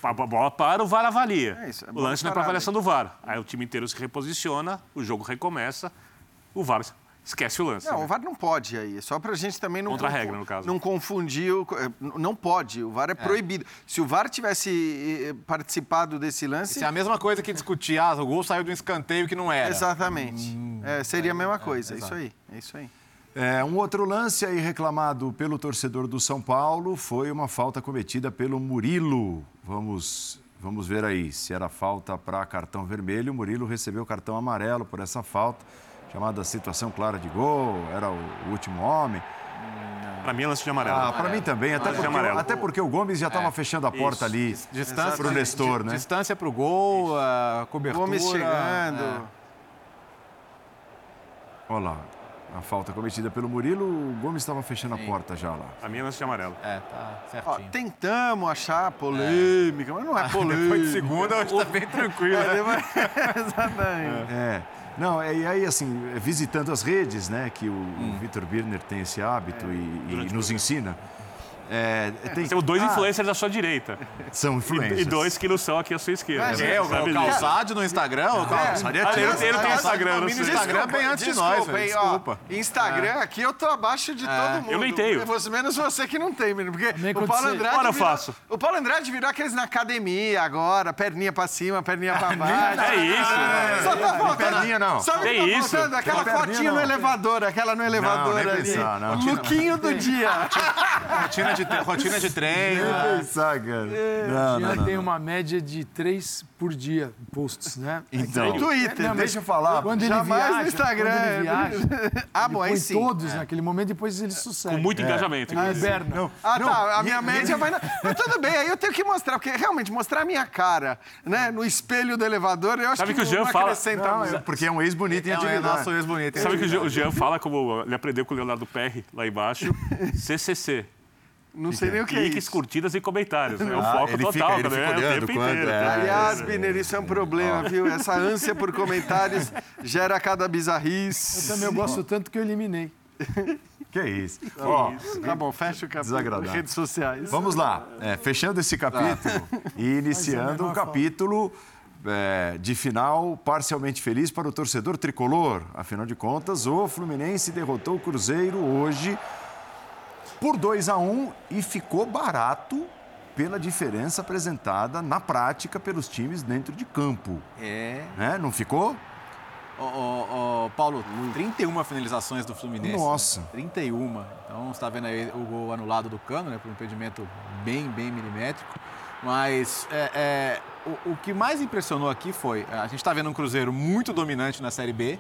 A bola para, o VAR avalia. É isso, é o lance não é para avaliação do VAR. Aí o time inteiro se reposiciona, o jogo recomeça, o VAR esquece o lance. Não, né? o VAR não pode aí. Só para a gente também não. Contra a regra, no caso. Não confundir. O, é, não pode. O VAR é, é, proibido. Se o VAR tivesse participado desse lance. Isso é a mesma coisa que discutir, ah, o gol saiu de um escanteio que não era. Exatamente. Hum, é, seria a mesma coisa. É, isso aí. É isso aí. É, um outro lance aí reclamado pelo torcedor do São Paulo foi uma falta cometida pelo Murilo. Vamos, vamos ver aí se era falta para cartão vermelho. O Murilo recebeu cartão amarelo por essa falta, chamada situação clara de gol, era o último homem. Para mim é lance de amarelo. Ah, para mim também, até porque, até porque, o Gomes já estava é, fechando a porta isso. ali distância para o Nestor, né? Distância para o gol, a cobertura. Gomes chegando. É. Olha lá, a falta cometida pelo Murilo, o Gomes estava fechando Sim. a porta já lá. A minha lance de amarelo. É, tá certinho. Ó, tentamos achar polêmica, é. mas não é polêmica. Depois de segunda, hoje está bem tranquilo. É, né? Exatamente. É. Não, e aí, assim, visitando as redes, né, que o, hum. o Vitor Birner tem esse hábito é. e, e nos ensina. É, tem... Temos dois ah, influencers à sua direita. São influencers. E, dois que não são aqui à sua esquerda. É, é o, o Calçade no Instagram. O Calçade é, é, ele, ele tem Instagram. No Instagram bem antes desculpa, de nós. Hein, desculpa. Ó, Instagram, é. aqui eu tô abaixo de é. todo mundo. Eu nem tenho. Menos você que não tem, menino. Porque o Paulo Andrade. Agora eu faço. O Paulo Andrade virou aqueles na academia agora, perninha pra cima, perninha pra baixo. É isso. Né? Só tá faltando. Perninha não. Sabe é isso. Aquela fotinha no elevador, aquela no elevador ali. Luquinho do dia. Rotina de treino. Nem pensar, cara. É, não, não, não, tem uma média de três por dia posts, né? Então, no Twitter, não, deixa eu falar. Quando ele viaja, no Instagram. Quando ele viaja, ah, bom, aí sim. todos é. naquele momento, depois ele sucede. Com muito engajamento. É. Não, ah, não, tá. A minha média vai... Na... Mas tudo bem, aí eu tenho que mostrar, porque realmente mostrar a minha cara né, no espelho do elevador, eu acho Sabe que, que o Jean fala... Não, é porque é um ex-bonito em é atividade. É nosso ex-bonito. Sabe que o Jean fala como ele aprendeu com o Leonardo Perry, lá embaixo? CCC. Não sei nem o que é Cliques, isso. curtidas e comentários. Né? O ah, foco total, fica, ele né? Fica o tempo quando, inteiro. É, Aliás, Biner, isso é um problema, viu? Essa ânsia por comentários gera cada bizarrice. Eu também eu gosto tanto que eu eliminei. Que isso. Ó, tá bom, fecha o capítulo. Redes sociais. Vamos lá. É, fechando esse capítulo tá. e iniciando um capítulo é, de final parcialmente feliz para o torcedor tricolor. Afinal de contas, o Fluminense derrotou o Cruzeiro hoje por 2 a 1 um, e ficou barato pela diferença apresentada na prática pelos times dentro de campo. É. Né? Não ficou? Ô, oh, oh, Paulo, 31 finalizações do Fluminense. Nossa. Né? 31. Então, você está vendo aí o gol anulado do Cano, né? Por um impedimento bem, bem milimétrico. Mas é, é, o, o que mais impressionou aqui foi, a gente está vendo um Cruzeiro muito dominante na Série B,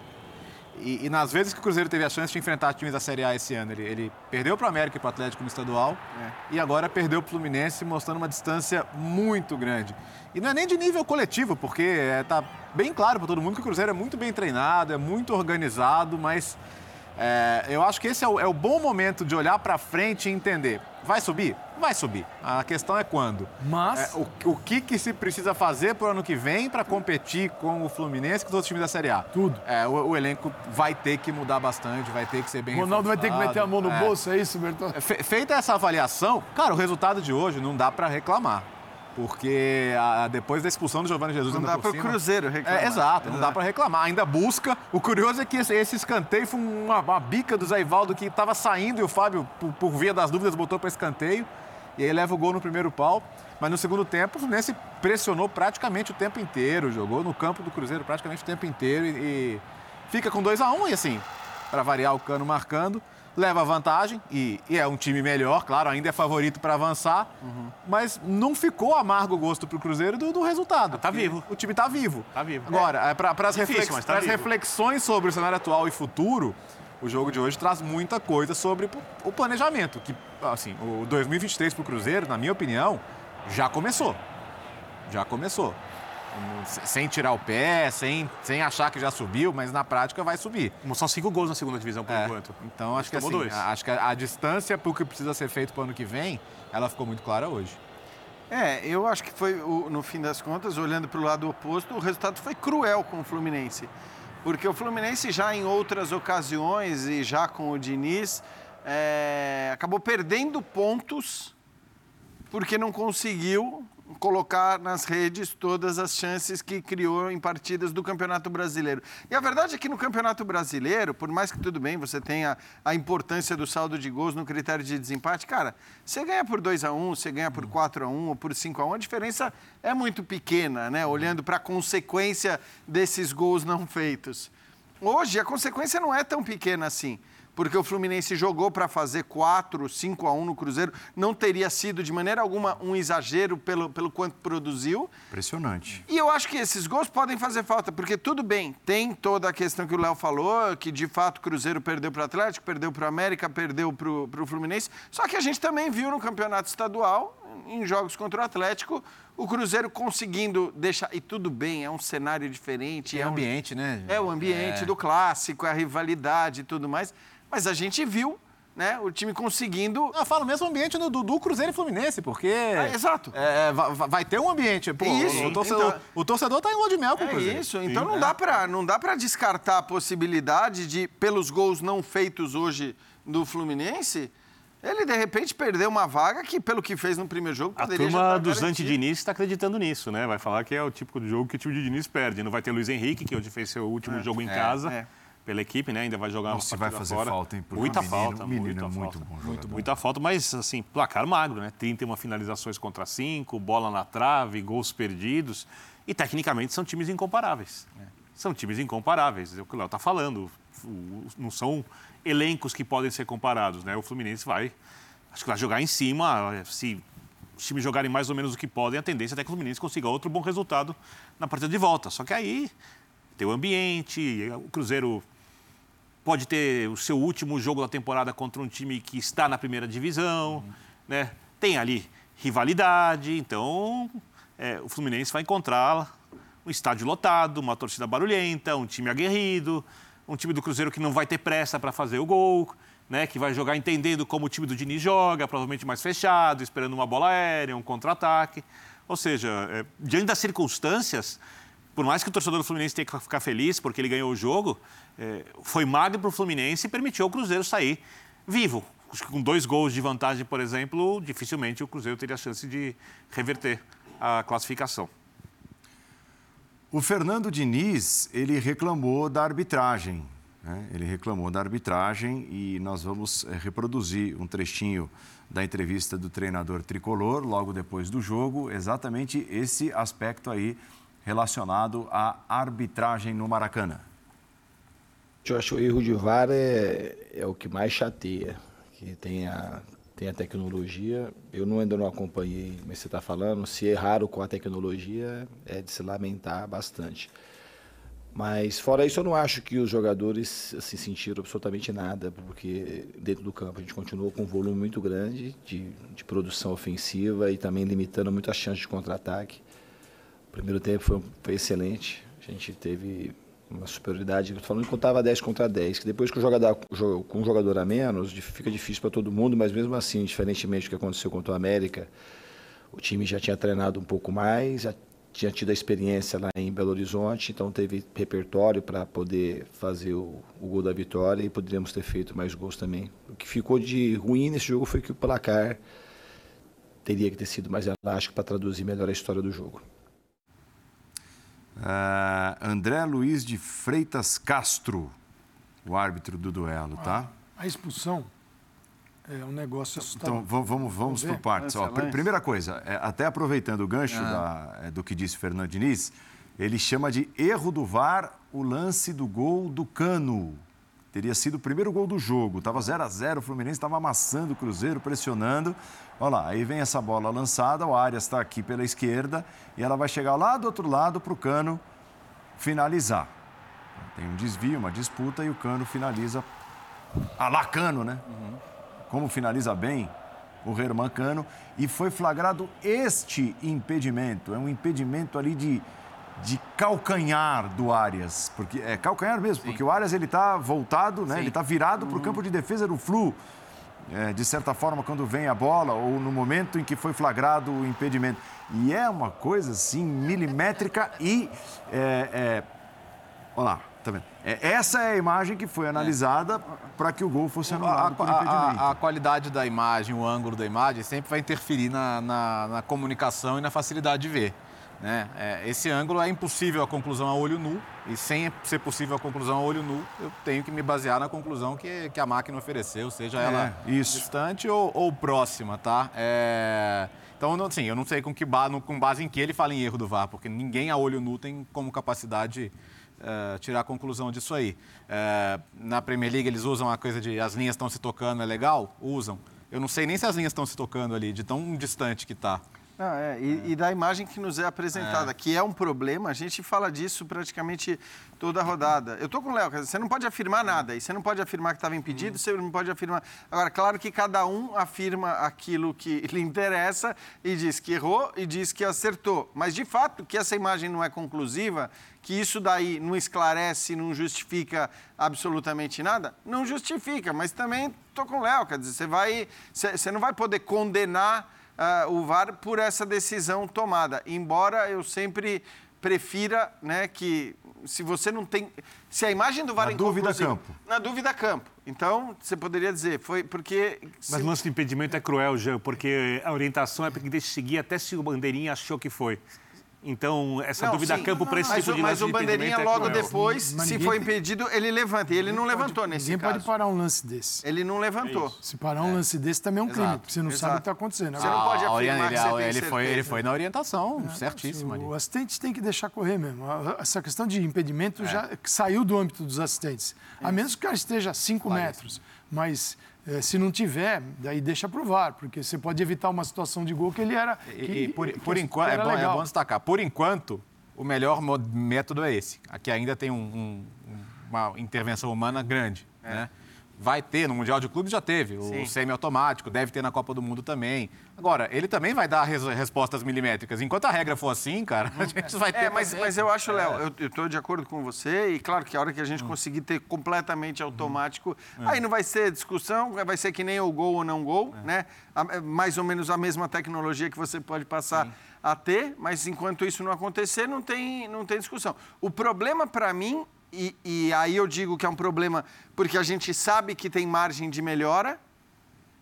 e, e, nas vezes que o Cruzeiro teve a chance de enfrentar times da Série A esse ano, ele, ele perdeu para o América e para o Atlético no estadual é. e agora perdeu para o Fluminense, mostrando uma distância muito grande. E não é nem de nível coletivo, porque está é, bem claro para todo mundo que o Cruzeiro é muito bem treinado, é muito organizado, mas é, eu acho que esse é o, é o bom momento de olhar para frente e entender. Vai subir? Vai subir. A questão é quando. Mas. É, o, o que, que se precisa fazer para o ano que vem para competir com o Fluminense e com os outros times da Série A? Tudo. É, o, o, elenco vai ter que mudar bastante, vai ter que ser bem. O Ronaldo vai ter que meter a mão no é, bolso, é isso, Bertão? Fe, feita essa avaliação, cara, o resultado de hoje não dá para reclamar. Porque a, depois da expulsão do Giovanni Jesus... Não dá para o Cruzeiro reclamar. É, exato, não dá para reclamar. Ainda busca. O curioso é que esse, esse escanteio foi uma, uma, bica do Zé Ivaldo que estava saindo e o Fábio, por, por via das dúvidas, botou para escanteio. E aí leva o gol no primeiro pau. Mas no segundo tempo, o Fluminense pressionou praticamente o tempo inteiro. Jogou no campo do Cruzeiro praticamente o tempo inteiro. E, e fica com 2 a 1 um, e assim, para variar o cano marcando. Leva vantagem e, e é um time melhor, claro, ainda é favorito para avançar, uhum. mas não ficou amargo o gosto para o Cruzeiro do, do resultado. Tá vivo. O time está vivo. Tá vivo. Agora, é. para as reflex... tá reflexões sobre o cenário atual e futuro, o jogo de hoje traz muita coisa sobre o planejamento, que assim, o 2023 para o Cruzeiro, na minha opinião, já começou. Já começou sem tirar o pé, sem, sem achar que já subiu, mas na prática vai subir. São cinco gols na segunda divisão, por é, enquanto. Então, acho que, assim, dois. acho que a, a distância para o que precisa ser feito para o ano que vem, ela ficou muito clara hoje. É, eu acho que foi, no fim das contas, olhando para o lado oposto, o resultado foi cruel com o Fluminense. Porque o Fluminense já em outras ocasiões e já com o Diniz, é, acabou perdendo pontos porque não conseguiu colocar nas redes todas as chances que criou em partidas do Campeonato Brasileiro. E a verdade é que no Campeonato Brasileiro, por mais que tudo bem, você tenha a importância do saldo de gols no critério de desempate, cara, você ganha por 2 a 1 um, você ganha por 4 a 1 um, ou por 5 a 1 um, a diferença é muito pequena, né? Olhando para a consequência desses gols não feitos. Hoje, a consequência não é tão pequena assim porque o Fluminense jogou para fazer 4, 5 a 1 no Cruzeiro. Não teria sido de maneira alguma um exagero pelo, pelo quanto produziu. Impressionante. E eu acho que esses gols podem fazer falta, porque tudo bem, tem toda a questão que o Léo falou, que de fato o Cruzeiro perdeu para o Atlético, perdeu para o América, perdeu para o Fluminense. Só que a gente também viu no campeonato estadual, em jogos contra o Atlético, o Cruzeiro conseguindo deixar. E tudo bem, é um cenário diferente. É, é o ambiente, né? É o ambiente é. do clássico, é a rivalidade e tudo mais. Mas a gente viu né, o time conseguindo. Eu falo mesmo ambiente do, do Cruzeiro e Fluminense, porque. É, exato. É, vai, vai, ter um ambiente. Pô, isso, o, torcedor, então, o torcedor tá em lua de mel com é o Cruzeiro. Isso, então Sim, não, é. dá pra, não dá para descartar a possibilidade de, pelos gols não feitos hoje do Fluminense. Ele, de repente, perdeu uma vaga que, pelo que fez no primeiro jogo, poderia A turma dos anti-Diniz está acreditando nisso, né? Vai falar que é o tipo de jogo que o time de Diniz perde. Não vai ter Luiz Henrique, que hoje fez seu último é, jogo em é, casa. É pela equipe, né? Ainda vai jogar Nossa, uma vai fazer fora. falta, hein? muita menino, falta, menino muita é muito falta. bom jogador. Muito Muita falta, mas assim, placar magro, né? 31 finalizações contra 5, bola na trave, gols perdidos. E tecnicamente são times incomparáveis. Né? São times incomparáveis, é o que o Léo está falando. Não são elencos que podem ser comparados, né? O Fluminense vai, acho que vai jogar em cima. Se os times jogarem mais ou menos o que podem, a tendência é que o Fluminense consiga outro bom resultado na partida de volta. Só que aí tem o ambiente, o Cruzeiro pode ter o seu último jogo da temporada contra um time que está na primeira divisão, uhum. né? Tem ali rivalidade, então é, o Fluminense vai encontrar um estádio lotado, uma torcida barulhenta, um time aguerrido, um time do Cruzeiro que não vai ter pressa para fazer o gol, né? Que vai jogar entendendo como o time do Diniz joga, provavelmente mais fechado, esperando uma bola aérea, um contra-ataque. Ou seja, é, diante das circunstâncias, por mais que o torcedor do Fluminense tenha que ficar feliz porque ele ganhou o jogo, é, foi magro para o Fluminense e permitiu ao Cruzeiro sair vivo. Com dois gols de vantagem, por exemplo, dificilmente o Cruzeiro teria a chance de reverter a classificação. O Fernando Diniz, ele reclamou da arbitragem. Né? Ele reclamou da arbitragem e nós vamos é, reproduzir um trechinho da entrevista do treinador tricolor logo depois do jogo, exatamente esse aspecto aí relacionado à arbitragem no Maracanã. Eu acho que o erro de VAR é, é o que mais chateia, que tem a, tem a tecnologia. Eu não, ainda não acompanhei, mas você está falando, se erraram com a tecnologia, é de se lamentar bastante. Mas fora isso, eu não acho que os jogadores se assim, sentiram absolutamente nada, porque dentro do campo a gente continuou com um volume muito grande de, de produção ofensiva e também limitando muito a chance de contra-ataque primeiro tempo foi, foi excelente. A gente teve uma superioridade. Estou falando que contava 10 contra 10, que depois que o jogador, com um jogador a menos, fica difícil para todo mundo, mas mesmo assim, diferentemente do que aconteceu contra o América, o time já tinha treinado um pouco mais, já tinha tido a experiência lá em Belo Horizonte, então teve repertório para poder fazer o, o, gol da vitória e poderíamos ter feito mais gols também. O que ficou de ruim nesse jogo foi que o placar teria que ter sido mais elástico para traduzir melhor a história do jogo. Uh, André Luiz de Freitas Castro, o árbitro do duelo, tá? A, a expulsão é um negócio assustador. Então, vamos, vamos, vamos por partes. Ó, pr primeira coisa, é, até aproveitando o gancho ah. da, é, do que disse o Fernando Diniz, ele chama de erro do VAR o lance do gol do Cano. Teria sido o primeiro gol do jogo. Tava 0 a 0 o Fluminense estava amassando o Cruzeiro, pressionando. Olha lá, aí vem essa bola lançada, o Arias está aqui pela esquerda e ela vai chegar lá do outro lado para o Cano finalizar. Tem um desvio, uma disputa e o Cano finaliza. A lá Cano, né? Como finaliza bem o Herman Cano. E foi flagrado este impedimento. É um impedimento ali de, de calcanhar do Arias. Porque, é calcanhar mesmo, porque o Arias ele está voltado, né? ele está virado para o campo de defesa do Flu. É, de certa forma, quando vem a bola ou no momento em que foi flagrado o impedimento. E é uma coisa assim milimétrica e. É, é... Olha lá, tá vendo? É, essa é a imagem que foi analisada para que o gol fosse A, anulado a- impedimento. a- a qualidade da imagem, o ângulo da imagem, sempre vai interferir na, na- na comunicação e na facilidade de ver. Né? É, esse ângulo é impossível a conclusão a olho nu, e sem ser possível a conclusão a olho nu, eu tenho que me basear na conclusão que, que a máquina ofereceu, seja ela É, isso. distante ou, ou próxima, tá? É, Então, assim, eu não sei com, que ba- com base em que ele fala em erro do VAR, porque ninguém a olho nu tem como capacidade eh, tirar a conclusão disso aí. Eh, na Premier League eles usam a coisa de as linhas estão se tocando, é legal? Usam. Eu não sei nem se as linhas estão se tocando ali, de tão distante que tá. Não, é, e, e da imagem que nos é apresentada, que é um problema, a gente fala disso praticamente toda a rodada. Eu tô com o Léo, você não pode afirmar nada, e você não pode afirmar que estava impedido, você não pode afirmar. Agora, claro que cada um afirma aquilo que lhe interessa e diz que errou e diz que acertou. Mas, de fato, que essa imagem não é conclusiva, que isso daí não esclarece, não justifica absolutamente nada, não justifica, mas também tô com o Léo, quer dizer, você vai. Você não vai poder condenar ah, o VAR por essa decisão tomada. Embora eu sempre prefira né, que se você não tem. Se a imagem do VAR Na é dúvida, campo. Na dúvida, campo. Então, você poderia dizer, foi porque. Mas se- o lance de impedimento é cruel, Jean, porque a orientação é para que deixe seguir até se o bandeirinha achou que foi. Então, essa Não, dúvida sim. a campo para esse mas, tipo o- de mas o de bandeirinha impedimento é logo cruel. depois, Mas se ninguém for tem- impedido, ele levanta. E ele não levantou nesse Ninguém caso. pode parar um lance desse. Ele não levantou. Se parar um lance desse também é um crime, porque você não exato. sabe o que está acontecendo. Você não pode Ah, afirmar olha, que ele, ele foi, ele foi na orientação, certíssimo ali. O assistente tem que deixar correr mesmo. Essa questão de impedimento É. já saiu do âmbito dos assistentes. A menos que o cara esteja a 5 metros. Mas se não tiver, daí deixa pro VAR, porque você pode evitar uma situação de gol que ele era. E, que- e por, que por enquanto, é bom, é legal. bom destacar, por enquanto, o melhor método é esse. Aqui ainda tem um- um- uma intervenção humana grande. Né? Vai ter, no Mundial de Clubes já teve, o Sim. semi-automático, deve ter na Copa do Mundo também. Agora, ele também vai dar res- respostas milimétricas. Enquanto a regra for assim, cara, a gente vai ter. É, mas, mas eu acho, Léo, eu estou de acordo com você, e claro que a hora que a gente conseguir ter completamente automático, aí não vai ser discussão, vai ser que nem o gol ou não gol, né? A- é mais ou menos a mesma tecnologia que você pode passar a ter, mas enquanto isso não acontecer, não tem, não tem discussão. O problema para mim, e, e aí eu digo que é um problema porque a gente sabe que tem margem de melhora,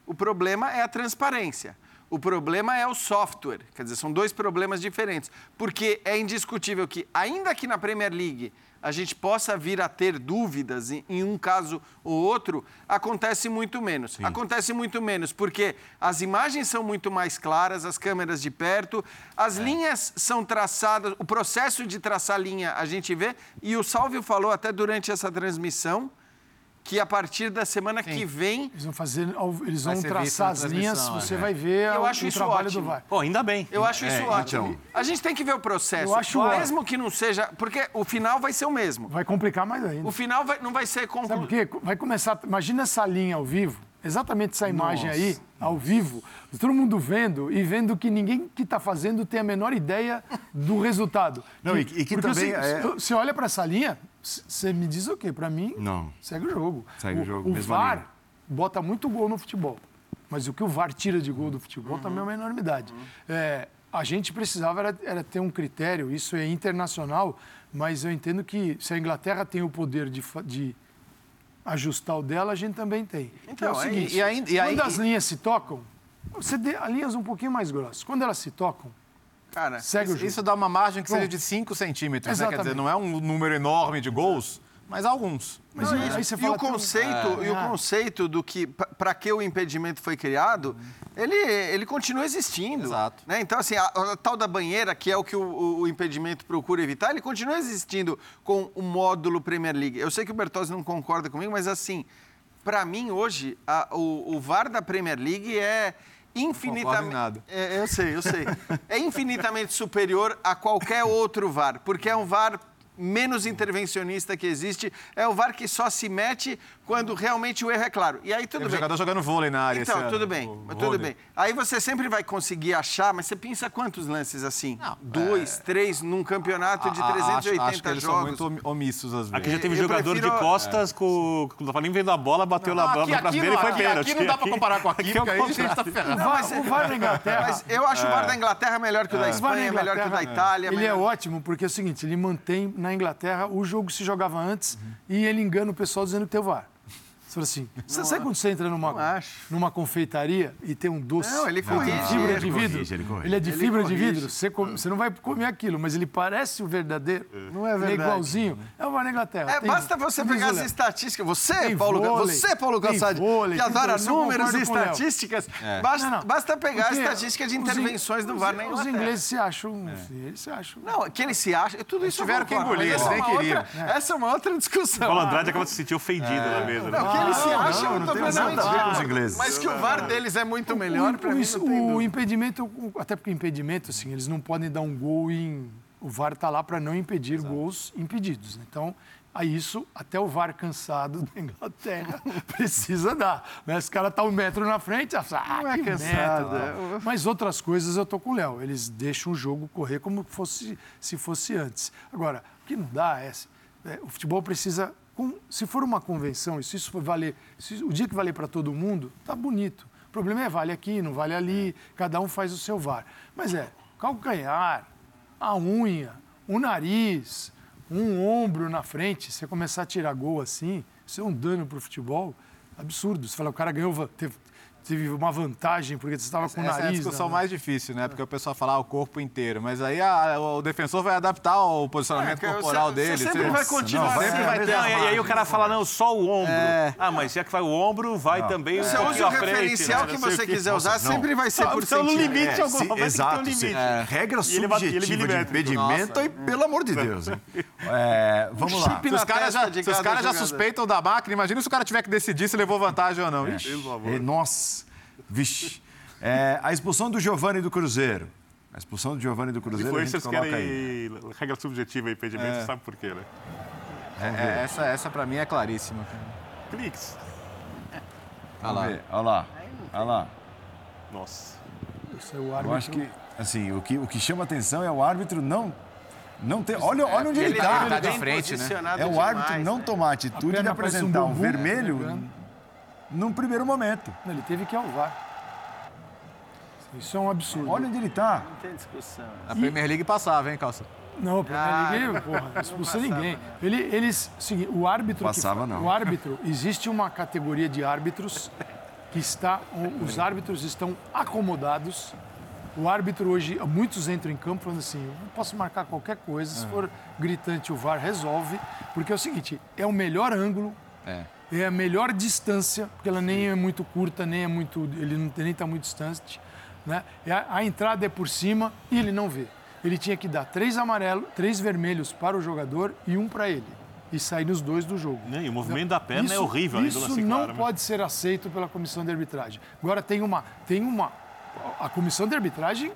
o problema é a transparência. O problema é o software. Quer dizer, são dois problemas diferentes. Porque é indiscutível que, ainda que na Premier League a gente possa vir a ter dúvidas em, em um caso ou outro, acontece muito menos. Acontece muito menos porque as imagens são muito mais claras, as câmeras de perto, as linhas são traçadas, o processo de traçar linha a gente vê, e o Salvio falou até durante essa transmissão que a partir da semana que vem Eles vão fazer, eles vão traçar as linhas, você é. vai ver Eu o, acho o isso trabalho ótimo. do VAR. Pô, ainda bem. Eu acho isso É, ótimo. então. A gente tem que ver o processo. Eu acho ótimo. Mesmo que não seja. Porque o final vai ser o mesmo. Vai complicar mais ainda. O final vai- não vai ser Sabe por concluído. quê? Vai começar. Imagina essa linha ao vivo, exatamente essa imagem aí, ao vivo, todo mundo vendo e vendo que ninguém que está fazendo tem a menor ideia do resultado. Não, e- e que porque também você, é- você olha para essa linha, você me diz o quê? Para mim, Não. segue o jogo. Segue o jogo, O mesma VAR linha. bota muito gol no futebol. Mas o que o VAR tira de gol do futebol também é uma enormidade. É, a gente precisava era, era ter um critério, isso é internacional, mas eu entendo que se a Inglaterra tem o poder de, de ajustar o dela, a gente também tem. Então, é o é- seguinte, e e aí- quando as linhas se tocam, você dê linhas um pouquinho mais grossas. Quando elas se tocam, Cara, segue o jogo. Isso dá uma margem que seja de 5 centímetros, né? Quer dizer, Exatamente. não é um número enorme de gols, mas alguns. Mas Não, e- e- aí você e fala o conceito e o conceito do que para que o impedimento foi criado ele, ele continua existindo Exato. né? então assim a, a tal da banheira que é o que o, o- o impedimento procura evitar ele continua existindo com o módulo Premier League eu sei que o Bertozzi não concorda comigo mas assim para mim hoje a- o, o VAR da Premier League é infinitamente é, eu sei, eu sei. É infinitamente superior a qualquer outro VAR, porque é um VAR menos intervencionista que existe, é o VAR que só se mete quando realmente o erro é claro. E aí tudo Teve bem. jogador jogando vôlei na área. Então, esse tudo ano, bem, o mas tudo Roder. bem. Aí você sempre vai conseguir achar, mas você pensa quantos lances assim? Não, Dois, três, num campeonato de A- a- acho- 380 acho que eles jogos. são muito om- omissos às vezes. Aqui já teve Eu jogador prefiro- de costas com, com. Não tava nem vendo a bola, bateu na bola aqui, aqui, dele e foi aqui, pênalti. aqui não dá pra comparar com aqui, Aqui é o porque aí a gente tá ferrado. VAR, o VAR na Inglaterra. Mas eu acho o VAR da Inglaterra melhor que o da Espanha, melhor que o da Itália. Ele é ótimo porque é o seguinte, ele mantém na Inglaterra o jogo se jogava antes e ele engana o pessoal dizendo que tem o VAR. Você fala assim, você sabe quando você entra não numa, numa confeitaria e tem um doce Não, ele corrige, fibra ele de vidro? corrige, ele corrige. Ele é de Ele fibra de corrige. vidro. Você, come- você não vai comer aquilo, mas ele parece o verdadeiro. Não é Ele é verdade. igualzinho. É o VAR na Inglaterra. É, Tem- basta você tem pegar as estatísticas. Você, Tem Paulo, vôlei, você, Paulo vôlei, que adora números e estatísticas, basta, Não, não. basta pegar Porque a estatística de os in- intervenções do os- VAR na Os Inglaterra. ingleses se acham... Eles se acham... Não, que eles se acham, tudo isso tiveram que engolir, eles é nem uma queriam. Essa é uma outra discussão. O Paulo Andrade acaba de se sentir ofendido na mesa. né? Não, que eles se acham, não, não tô tem falando nada a ver com os mas- ingleses. Mas que o VAR deles é muito melhor, o, pra mim o- não tem o impedimento, o- até porque impedimento, assim, eles não podem dar um gol em. O VAR está lá para não impedir gols impedidos. Então, a isso, até o VAR cansado da Inglaterra precisa dar. Né? Esse cara está um metro na frente, ah, Não é que cansado, metro. Mas outras coisas eu tô com o Léo. Eles deixam o jogo correr como fosse, se fosse antes. Agora, o que não dá é, é, o futebol precisa. Com- se for uma convenção, se isso valer, se o dia que valer para todo mundo, tá bonito. O problema é vale aqui, não vale ali, cada um faz o seu VAR. Mas é calcanhar, a unha, o nariz, um ombro na frente, você começar a tirar gol assim, isso é um dano para o futebol absurdo. Você fala, o cara ganhou, teve, teve uma vantagem porque você estava com o Essa nariz. é a discussão né? mais difícil, né? Porque o pessoal fala ah, o corpo inteiro, mas aí a- o defensor vai adaptar o posicionamento É, corporal você- dele. você sempre Você- vai continuar Não, sendo sempre vai ter Não, e aí o cara fala, não, só o ombro. É. Ah, mas já que vai o ombro, vai também um Você pouquinho usa o à frente, referencial né? que Não você o quê. quiser usar, Nossa, não. sempre vai ser Ah, por você no centímetro. limite, É, se- que ter um exato, limite. se- É. regra E ele bate- ele subjetiva de impedimento, aí, pelo amor de Deus. É, vamos lá. Se os caras já, se suspeitam da máquina, imagina se o cara tiver que decidir se levou vantagem ou não. E, nossa, vixe. É, a expulsão do Giovanni do Cruzeiro. A expulsão do Giovanni do Cruzeiro, vocês coloca aí. querem regra subjetiva e impedimento, sabe por quê, né? É, é, essa, essa pra mim é claríssima. Cliques. Olha lá. Vamos ver, Olha lá, olha lá. Nossa. Isso é o Eu árbitro. acho que, assim, o que, o que chama atenção é o árbitro não... não ter, olha, olha onde ele Ele está. tá de bem frente, né? É o demais, árbitro não né? tomar a atitude de parece um apresentar um bambu, vermelho. Num primeiro momento. Ele teve que alvar. Isso é um absurdo. Olha onde ele está. Não tem discussão. A Premier League passava, hein, Calça? Não, a Premier Ah, League, porra, não expulsa ninguém. Ele, eles, seguinte, o árbitro. que Passava, fa- não. O árbitro, existe uma categoria de árbitros que está. Os árbitros estão acomodados. O árbitro hoje, muitos entram em campo falando assim: eu posso marcar qualquer coisa, se for gritante o VAR resolve, porque é o seguinte: é o melhor ângulo, É. é a melhor distância, porque ela nem é muito curta, nem é muito. Ele não, nem está muito distante. Né? A, a entrada é por cima e ele não vê. Ele tinha que dar três amarelos, três vermelhos para o jogador e um para ele. E sair nos dois do jogo. Né, E o movimento da perna é horrível, além do Isso lance não claro, né? pode ser aceito pela comissão de arbitragem. Agora tem uma. Tem uma a comissão de arbitragem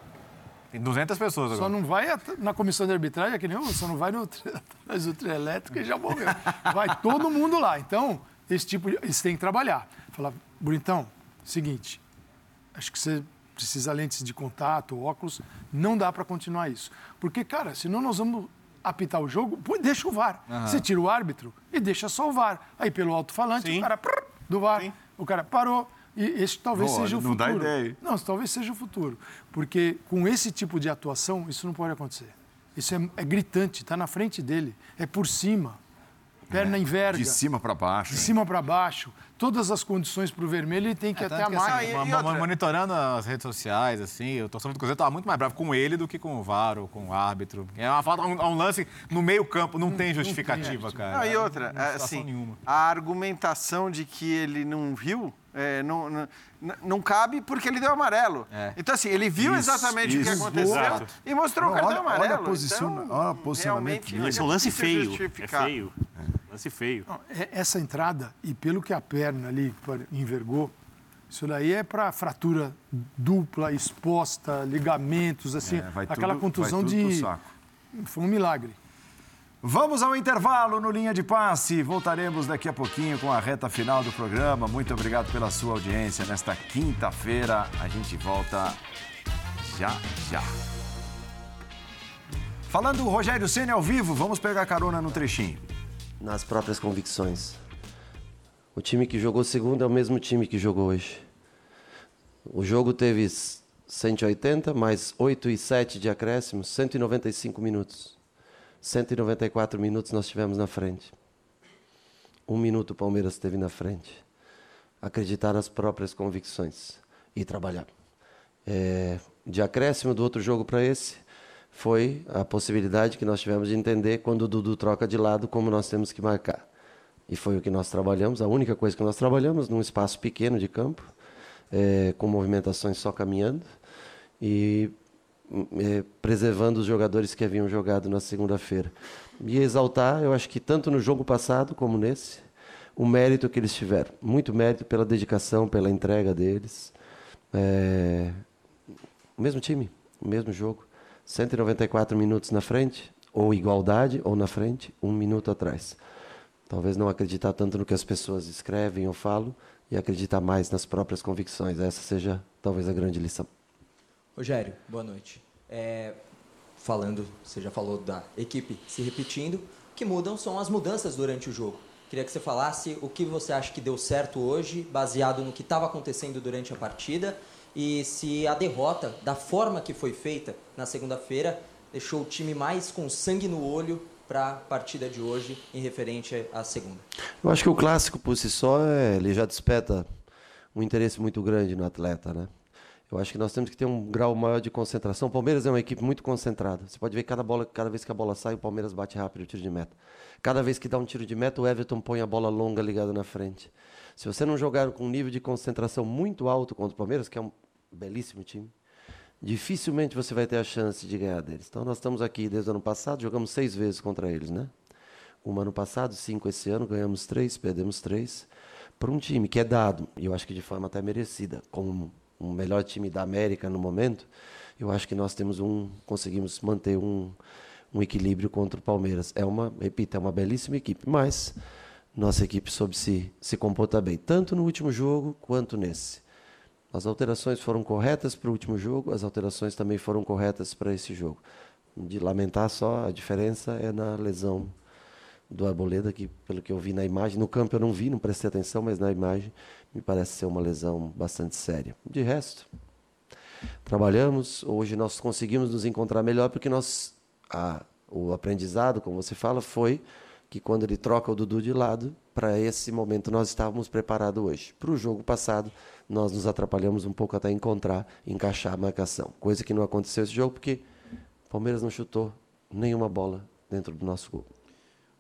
Tem 200 pessoas só agora. não vai na comissão de arbitragem, é que nem eu, só não vai no atrás do trio elétrico e já morreu. Vai todo mundo lá. Então, esse tipo de, eles têm que trabalhar. Falar, Bonitão, seguinte, acho que você precisa lentes de contato, óculos, não dá para continuar isso. Porque, cara, senão nós vamos apitar o jogo, pô, deixa o VAR. Você tira o árbitro e deixa só o VAR. Aí pelo alto-falante, o cara prrr, do VAR, Sim. o cara parou. E esse talvez Olha, seja o não dá futuro. ideia, hein? Não, isso talvez seja o futuro. Porque com esse tipo de atuação, isso não pode acontecer. Isso é, é gritante, está na frente dele, é por cima. Perna É, enverga. De cima para baixo. De cima para baixo. Todas as condições para o vermelho, ele tem que ir até a que, assim, monitorando as redes sociais, assim, o torcedor do Cruzeiro estava muito mais bravo com ele do que com o VAR ou com o árbitro. É uma falta, um, um lance no meio campo, não tem justificativa, cara. Não, e outra, Não tem situação assim, nenhuma. a argumentação de que ele não viu é, não, não, não cabe porque ele deu amarelo. É. Então, assim, ele viu Isso, exatamente o que isso. aconteceu Exato. e mostrou Não, o cartão olha- olha amarelo. posiciona- então, olha o posicionamento. Mas é um lance feio. É feio. Lance feio. Não, é- Essa entrada, e pelo que a perna ali envergou, isso daí é para fratura dupla, exposta, ligamentos, assim, É, vai aquela tudo- contusão vai tudo pro de. saco. Foi um milagre. Vamos ao intervalo no Linha de Passe. Voltaremos daqui a pouquinho com a reta final do programa. Muito obrigado pela sua audiência nesta quinta-feira. A gente volta já, já. Falando o Rogério Ceni ao vivo, vamos pegar carona no trechinho. nas próprias convicções. O time que jogou segundo é o mesmo time que jogou hoje. O jogo teve 180 mais 8 e 7 de acréscimos, 195 minutos. 194 minutos nós tivemos na frente. Um minuto o Palmeiras teve na frente. Acreditar nas próprias convicções e trabalhar. É, de acréscimo do outro jogo para esse, foi a possibilidade que nós tivemos de entender quando o Dudu troca de lado como nós temos que marcar. E foi o que nós trabalhamos, a única coisa que nós trabalhamos num espaço pequeno de campo, é, com movimentações só caminhando e preservando os jogadores que haviam jogado na segunda-feira. E exaltar, eu acho que tanto no jogo passado como nesse, o mérito que eles tiveram. Muito mérito pela dedicação, pela entrega deles. É, o mesmo time, o mesmo jogo. 194 minutos na frente, ou igualdade, ou na frente, um minuto atrás. Talvez não acreditar tanto no que as pessoas escrevem ou falam e acreditar mais nas próprias convicções. Essa seja talvez a grande lição. Rogério, boa noite. É, falando, você já falou da equipe se repetindo, o que mudam são as mudanças durante o jogo. Queria que você falasse o que você acha que deu certo hoje, baseado no que estava acontecendo durante a partida, e se a derrota, da forma que foi feita na segunda-feira, deixou o time mais com sangue no olho para a partida de hoje, em referente à segunda. Eu acho que o clássico por si só, é, ele já desperta um interesse muito grande no atleta, né? Eu acho que nós temos que ter um grau maior de concentração. O Palmeiras é uma equipe muito concentrada. Você pode ver cada bola, cada vez que a bola sai, o Palmeiras bate rápido o tiro de meta. Cada vez que dá um tiro de meta, o Everton põe a bola longa ligada na frente. Se você não jogar com um nível de concentração muito alto contra o Palmeiras, que é um belíssimo time, dificilmente você vai ter a chance de ganhar deles. Então nós estamos aqui desde o ano passado, jogamos seis vezes contra eles, né? Uma ano passado, cinco esse ano, ganhamos três, perdemos três. Para um time que é dado, e eu acho que de forma até merecida, como o melhor time da América no momento, eu acho que nós temos um, conseguimos manter um, um equilíbrio contra o Palmeiras. É uma, repito, é uma belíssima equipe, mas nossa equipe soube se, se comportar bem, tanto no último jogo quanto nesse. As alterações foram corretas para o último jogo, as alterações também foram corretas para esse jogo. De lamentar só, a diferença é na lesão do Arboleda, que pelo que eu vi na imagem, no campo eu não vi, não prestei atenção, mas na imagem me parece ser uma lesão bastante séria. De resto, trabalhamos, hoje nós conseguimos nos encontrar melhor porque nós, a, o aprendizado, como você fala, foi que quando ele troca o Dudu de lado, para esse momento nós estávamos preparados hoje. Para o jogo passado, nós nos atrapalhamos um pouco até encontrar, encaixar a marcação. Coisa que não aconteceu esse jogo, porque o Palmeiras não chutou nenhuma bola dentro do nosso gol.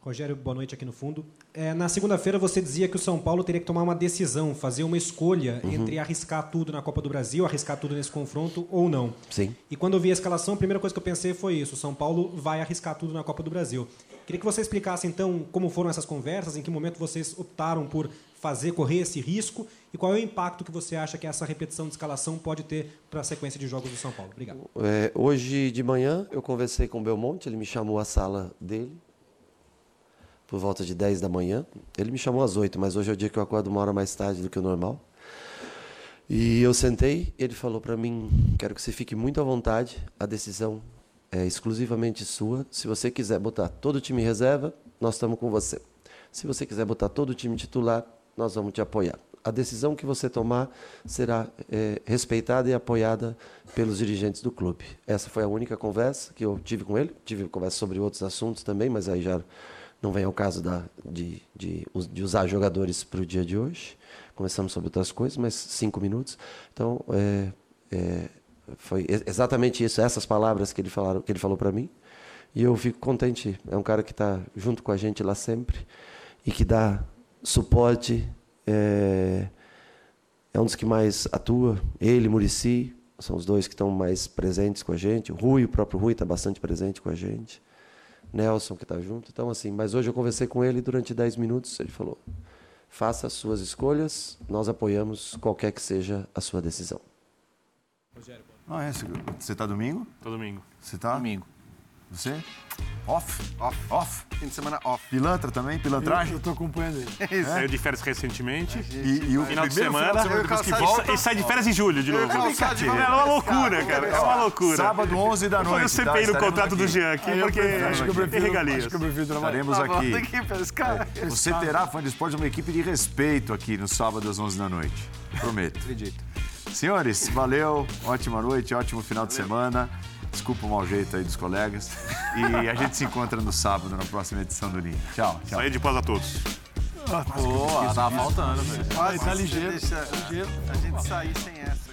Rogério, boa noite aqui no fundo. É, na segunda-feira você dizia que o São Paulo teria que tomar uma decisão, fazer uma escolha Uhum. entre arriscar tudo na Copa do Brasil, arriscar tudo nesse confronto ou não. Sim. E quando eu vi a escalação, a primeira coisa que eu pensei foi isso: o São Paulo vai arriscar tudo na Copa do Brasil. Queria que você explicasse então como foram essas conversas, em que momento vocês optaram por fazer correr esse risco e qual é o impacto que você acha que essa repetição de escalação pode ter para a sequência de jogos do São Paulo. Obrigado. É, hoje de manhã eu conversei com o Belmonte, ele me chamou à sala dele por volta de 10 da manhã. Ele me chamou às 8, mas hoje é o dia que eu acordo uma hora mais tarde do que o normal. E eu sentei, ele falou para mim: quero que você fique muito à vontade, a decisão é exclusivamente sua. Se você quiser botar todo o time reserva, nós estamos com você. Se você quiser botar todo o time titular, nós vamos te apoiar. A decisão que você tomar será é, respeitada e apoiada pelos dirigentes do clube. Essa foi a única conversa que eu tive com ele. Tive conversa sobre outros assuntos também, mas aí já não vem ao caso da, de, de, de usar jogadores para o dia de hoje. Começamos sobre outras coisas, mas cinco minutos. Então, é, é, foi exatamente isso, essas palavras que ele, falaram, que ele falou para mim. E eu fico contente. É um cara que está junto com a gente lá sempre e que dá suporte. É, é um dos que mais atua. Ele, Murici, são os dois que estão mais presentes com a gente. O Rui, o próprio Rui, está bastante presente com a gente. Nelson, que está junto. Então, assim, mas hoje eu conversei com ele durante 10 minutos. Ele falou: faça as suas escolhas, nós apoiamos qualquer que seja a sua decisão. Ah, é? Você está domingo? Tô domingo. Você está? Domingo. Você? Off? Off. Off? Fim de semana off. Pilantra também? Pilantragem? Eu tô acompanhando ele. É. Saiu de férias recentemente. E, e o final de semana. final de semana depois que e, volta- e sai de férias em julho de Eu novo. É uma loucura, cara. É uma loucura. Sábado, 11 da noite. o CPI tá? no contrato do. Jean aqui, Aí eu porque acho que eu tem prefiro- regalias. Acho que eu prefiro trabalhar. Estaremos Tá, aqui. É, Você terá, fã de esporte, uma equipe de respeito aqui no sábado às 11 da noite. Prometo. Acredito. Senhores, valeu. Ótima noite, ótimo final de semana. Desculpa o mau jeito aí dos colegas. E a gente se encontra no sábado, na próxima edição do Ninho. Tchau, tchau. Saí de paz a todos. Boa, tava faltando, velho. Quase tá ligeiro. Deixa a gente sair sem essa.